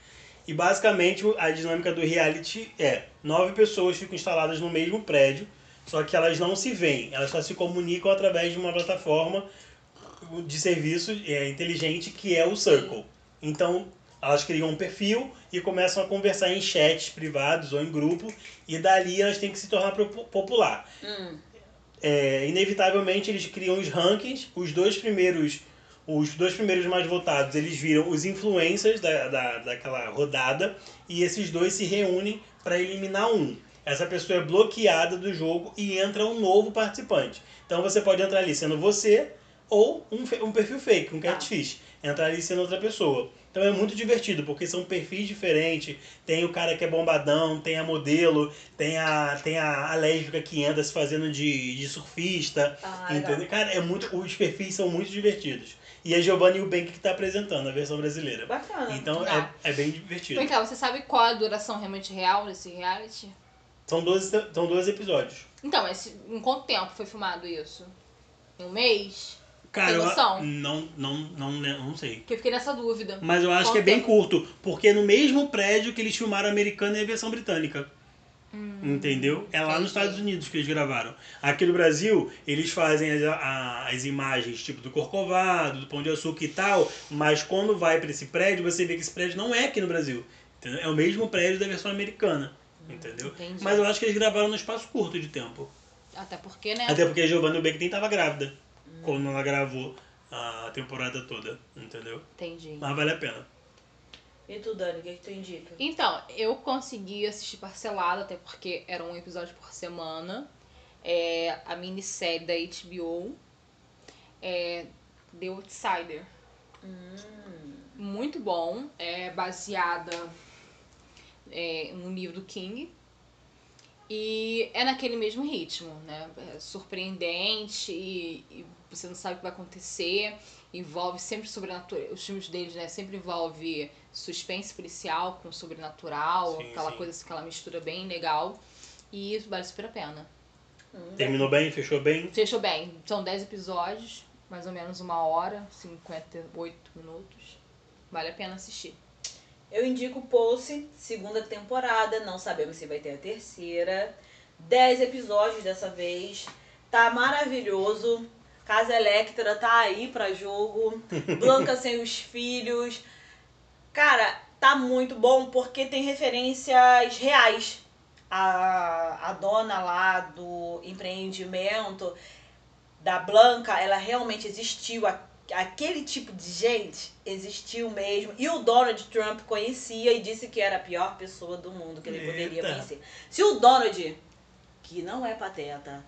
E basicamente a dinâmica do reality é: nove pessoas ficam instaladas no mesmo prédio, só que elas não se veem, elas só se comunicam através de uma plataforma de serviço é, inteligente que é o Circle. Então elas criam um perfil e começam a conversar em chats privados ou em grupo, e dali elas têm que se tornar popular. Hum. É, inevitavelmente eles criam os rankings, os dois primeiros os dois primeiros mais votados eles viram os influencers da, da, daquela rodada e esses dois se reúnem para eliminar um. Essa pessoa é bloqueada do jogo e entra um novo participante. Então você pode entrar ali sendo você ou um, um perfil fake, um catfish. Entrar ali sendo outra pessoa. Então é muito divertido, porque são perfis diferentes. Tem o cara que é bombadão, tem a modelo, tem a, tem a, a lésbica que anda se fazendo de, de surfista. Ah, entendeu? Cara, é muito, os perfis são muito divertidos. E é Giovanni Eubank que está apresentando a versão brasileira. Bacana. Então é, é bem divertido. Vem cá, você sabe qual a duração realmente real desse reality? São 12, são 12 episódios. Então, mas em quanto tempo foi filmado isso? Em um mês? Cara, Tem eu- não, não, não, né, não sei. Porque eu fiquei nessa dúvida. Mas eu acho Qual que é bem tempo? curto, porque é no mesmo prédio que eles filmaram a americana e a versão britânica. Hum, Entendeu? É lá nos Estados Unidos que eles gravaram. Aqui no Brasil, eles fazem as, a- as imagens tipo do Corcovado, do Pão de Açúcar e tal, mas quando vai pra esse prédio, você vê que esse prédio não é aqui no Brasil. Entendeu? É o mesmo prédio da versão americana. Entendeu? Entendi. Mas eu acho que eles gravaram num espaço curto de tempo. Até porque, né? Até porque a Giovanna Beckton tava grávida quando ela gravou a temporada toda. Entendeu? Entendi. Mas vale a pena. E tu, Dani, o que, que tu indica? Então, eu consegui assistir parcelado, até porque era um episódio por semana. É a minissérie da HBO. É The Outsider. Hum, Muito bom. É baseada é, no livro do King. E é naquele mesmo ritmo, né? É surpreendente e, e você não sabe o que vai acontecer. Envolve sempre sobrenatural. Os filmes deles, né? Sempre envolve suspense policial com sobrenatural, Sim, aquela sim. coisa, aquela mistura bem legal. E isso vale super a pena. hum. Terminou bem? Fechou bem? Fechou bem. São 10 episódios, mais ou menos uma hora, 58 minutos. Vale a pena assistir. Eu indico Pulse, segunda temporada, não sabemos se vai ter a terceira. Dez episódios dessa vez. Tá maravilhoso. Casa Electra tá aí pra jogo. Blanca sem os filhos. Cara, tá muito bom porque tem referências reais. A, a dona lá do empreendimento da Blanca, ela realmente existiu. Aquele tipo de gente existiu mesmo. E o Donald Trump conhecia e disse que era a pior pessoa do mundo que ele poderia Eita. conhecer. Se o Donald, que não é pateta,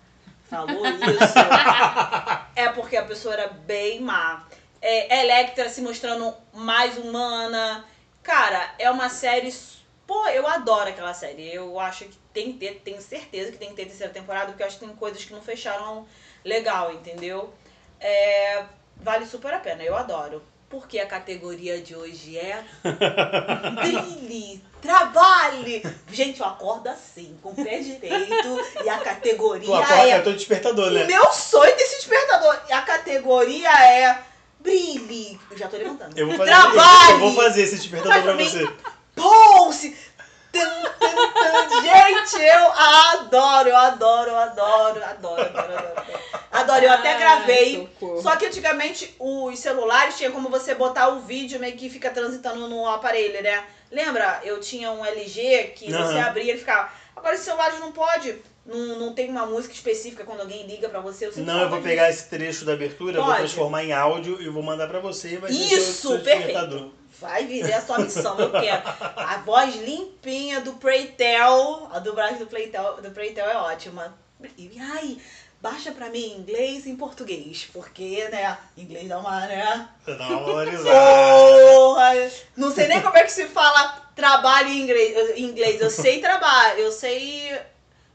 falou isso, é porque a pessoa era bem má. É, Electra se mostrando mais humana. Cara, é uma série. Pô, eu adoro aquela série. Eu acho que tem que ter, tenho certeza que tem que ter terceira temporada, porque eu acho que tem coisas que não fecharam legal, entendeu? É, vale super a pena, eu adoro. Porque a categoria de hoje é brilhe, trabalhe. Gente, eu acordo assim, com o pé direito, e a categoria Tu acorda, é é teu despertador, o né? meu sonho desse despertador. E a categoria é brilhe. Eu já tô levantando. Eu vou fazer, Trabalhe! eu, eu vou fazer esse despertador pra você. Gente, eu adoro, eu adoro, eu adoro, adoro, adoro, adoro. Adoro, eu até Ai, gravei. socorro. Só que antigamente os celulares tinha como você botar o vídeo meio que fica transitando no aparelho, né? Lembra? Eu tinha um LG que você Aham. abria e ele ficava. Agora os celulares não pode. Não, não tem uma música específica quando alguém liga pra você. Sinto Não, eu vou pegar esse trecho da abertura, vou Pode. transformar em áudio e vou mandar pra você vai Isso, perfeito. Vai é a sua missão, eu quero. A voz limpinha do Playtel, a dublagem do Playtel, do Playtel é ótima. E, ai, baixa pra mim em inglês e em português, porque, né, inglês dá uma, né? Dá uma valorizada. Não sei nem como é que se fala trabalho em inglês. inglês. Eu sei trabalho, eu sei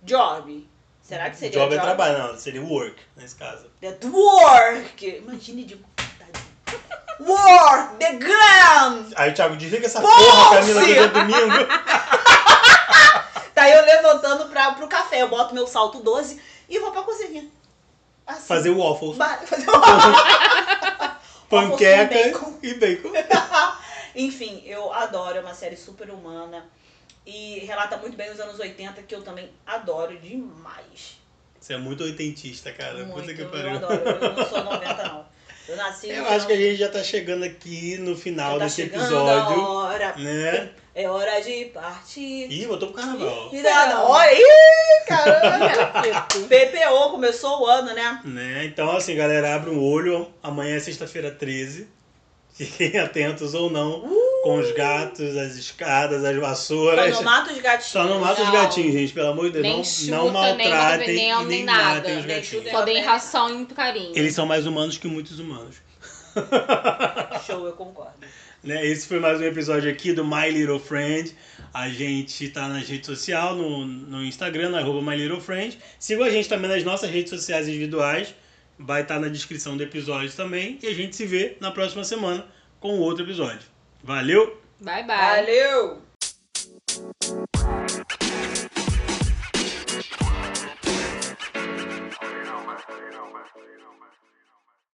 job. Será que seria Job é trabalho, não, seria work, nesse caso. The work! Imagine de Work! The gun! Aí, Thiago, desliga essa Pulse! porra, Camila, que é domingo. Tá eu levantando pra, pro café. Eu boto meu salto 12 e vou pra cozinha. Assim. Fazer waffles, Ba- fazer uma... panqueca bacon. e bacon. Enfim, eu adoro. É uma série super humana. E relata muito bem os anos 80, que eu também adoro demais. Você é muito oitentista, cara. Muito, Puta que Eu pariu. adoro. Eu não sou 90, não. Eu nasci Eu no acho que a gente já tá chegando aqui no final tá desse episódio. A hora. Né? É hora de partir. Ih, botou pro carnaval. Ih, não, olha, ih, caramba. PPO começou o ano, né? Né? Então, assim, galera, abre um olho. Amanhã é sexta-feira 13. Fiquem atentos ou não com os gatos, as escadas, as Só vassouras. não mata os gatinhos. Só não mata os gatinhos, gente. Pelo amor de Deus, Nem não, chuta, não nem maltratem veneno, e nem nem nada. matem os Nem gatinhos. Só deem ração e muito carinho. Eles são mais humanos que muitos humanos. Show, eu concordo. Né? Esse foi mais um episódio aqui do My Little Friend. A gente tá nas redes sociais, no, no Instagram, no arroba My Little Friend. Siga a gente também nas nossas redes sociais individuais. Vai estar na descrição do episódio também. E a gente se vê na próxima semana com outro episódio. Valeu! Bye, bye! Valeu!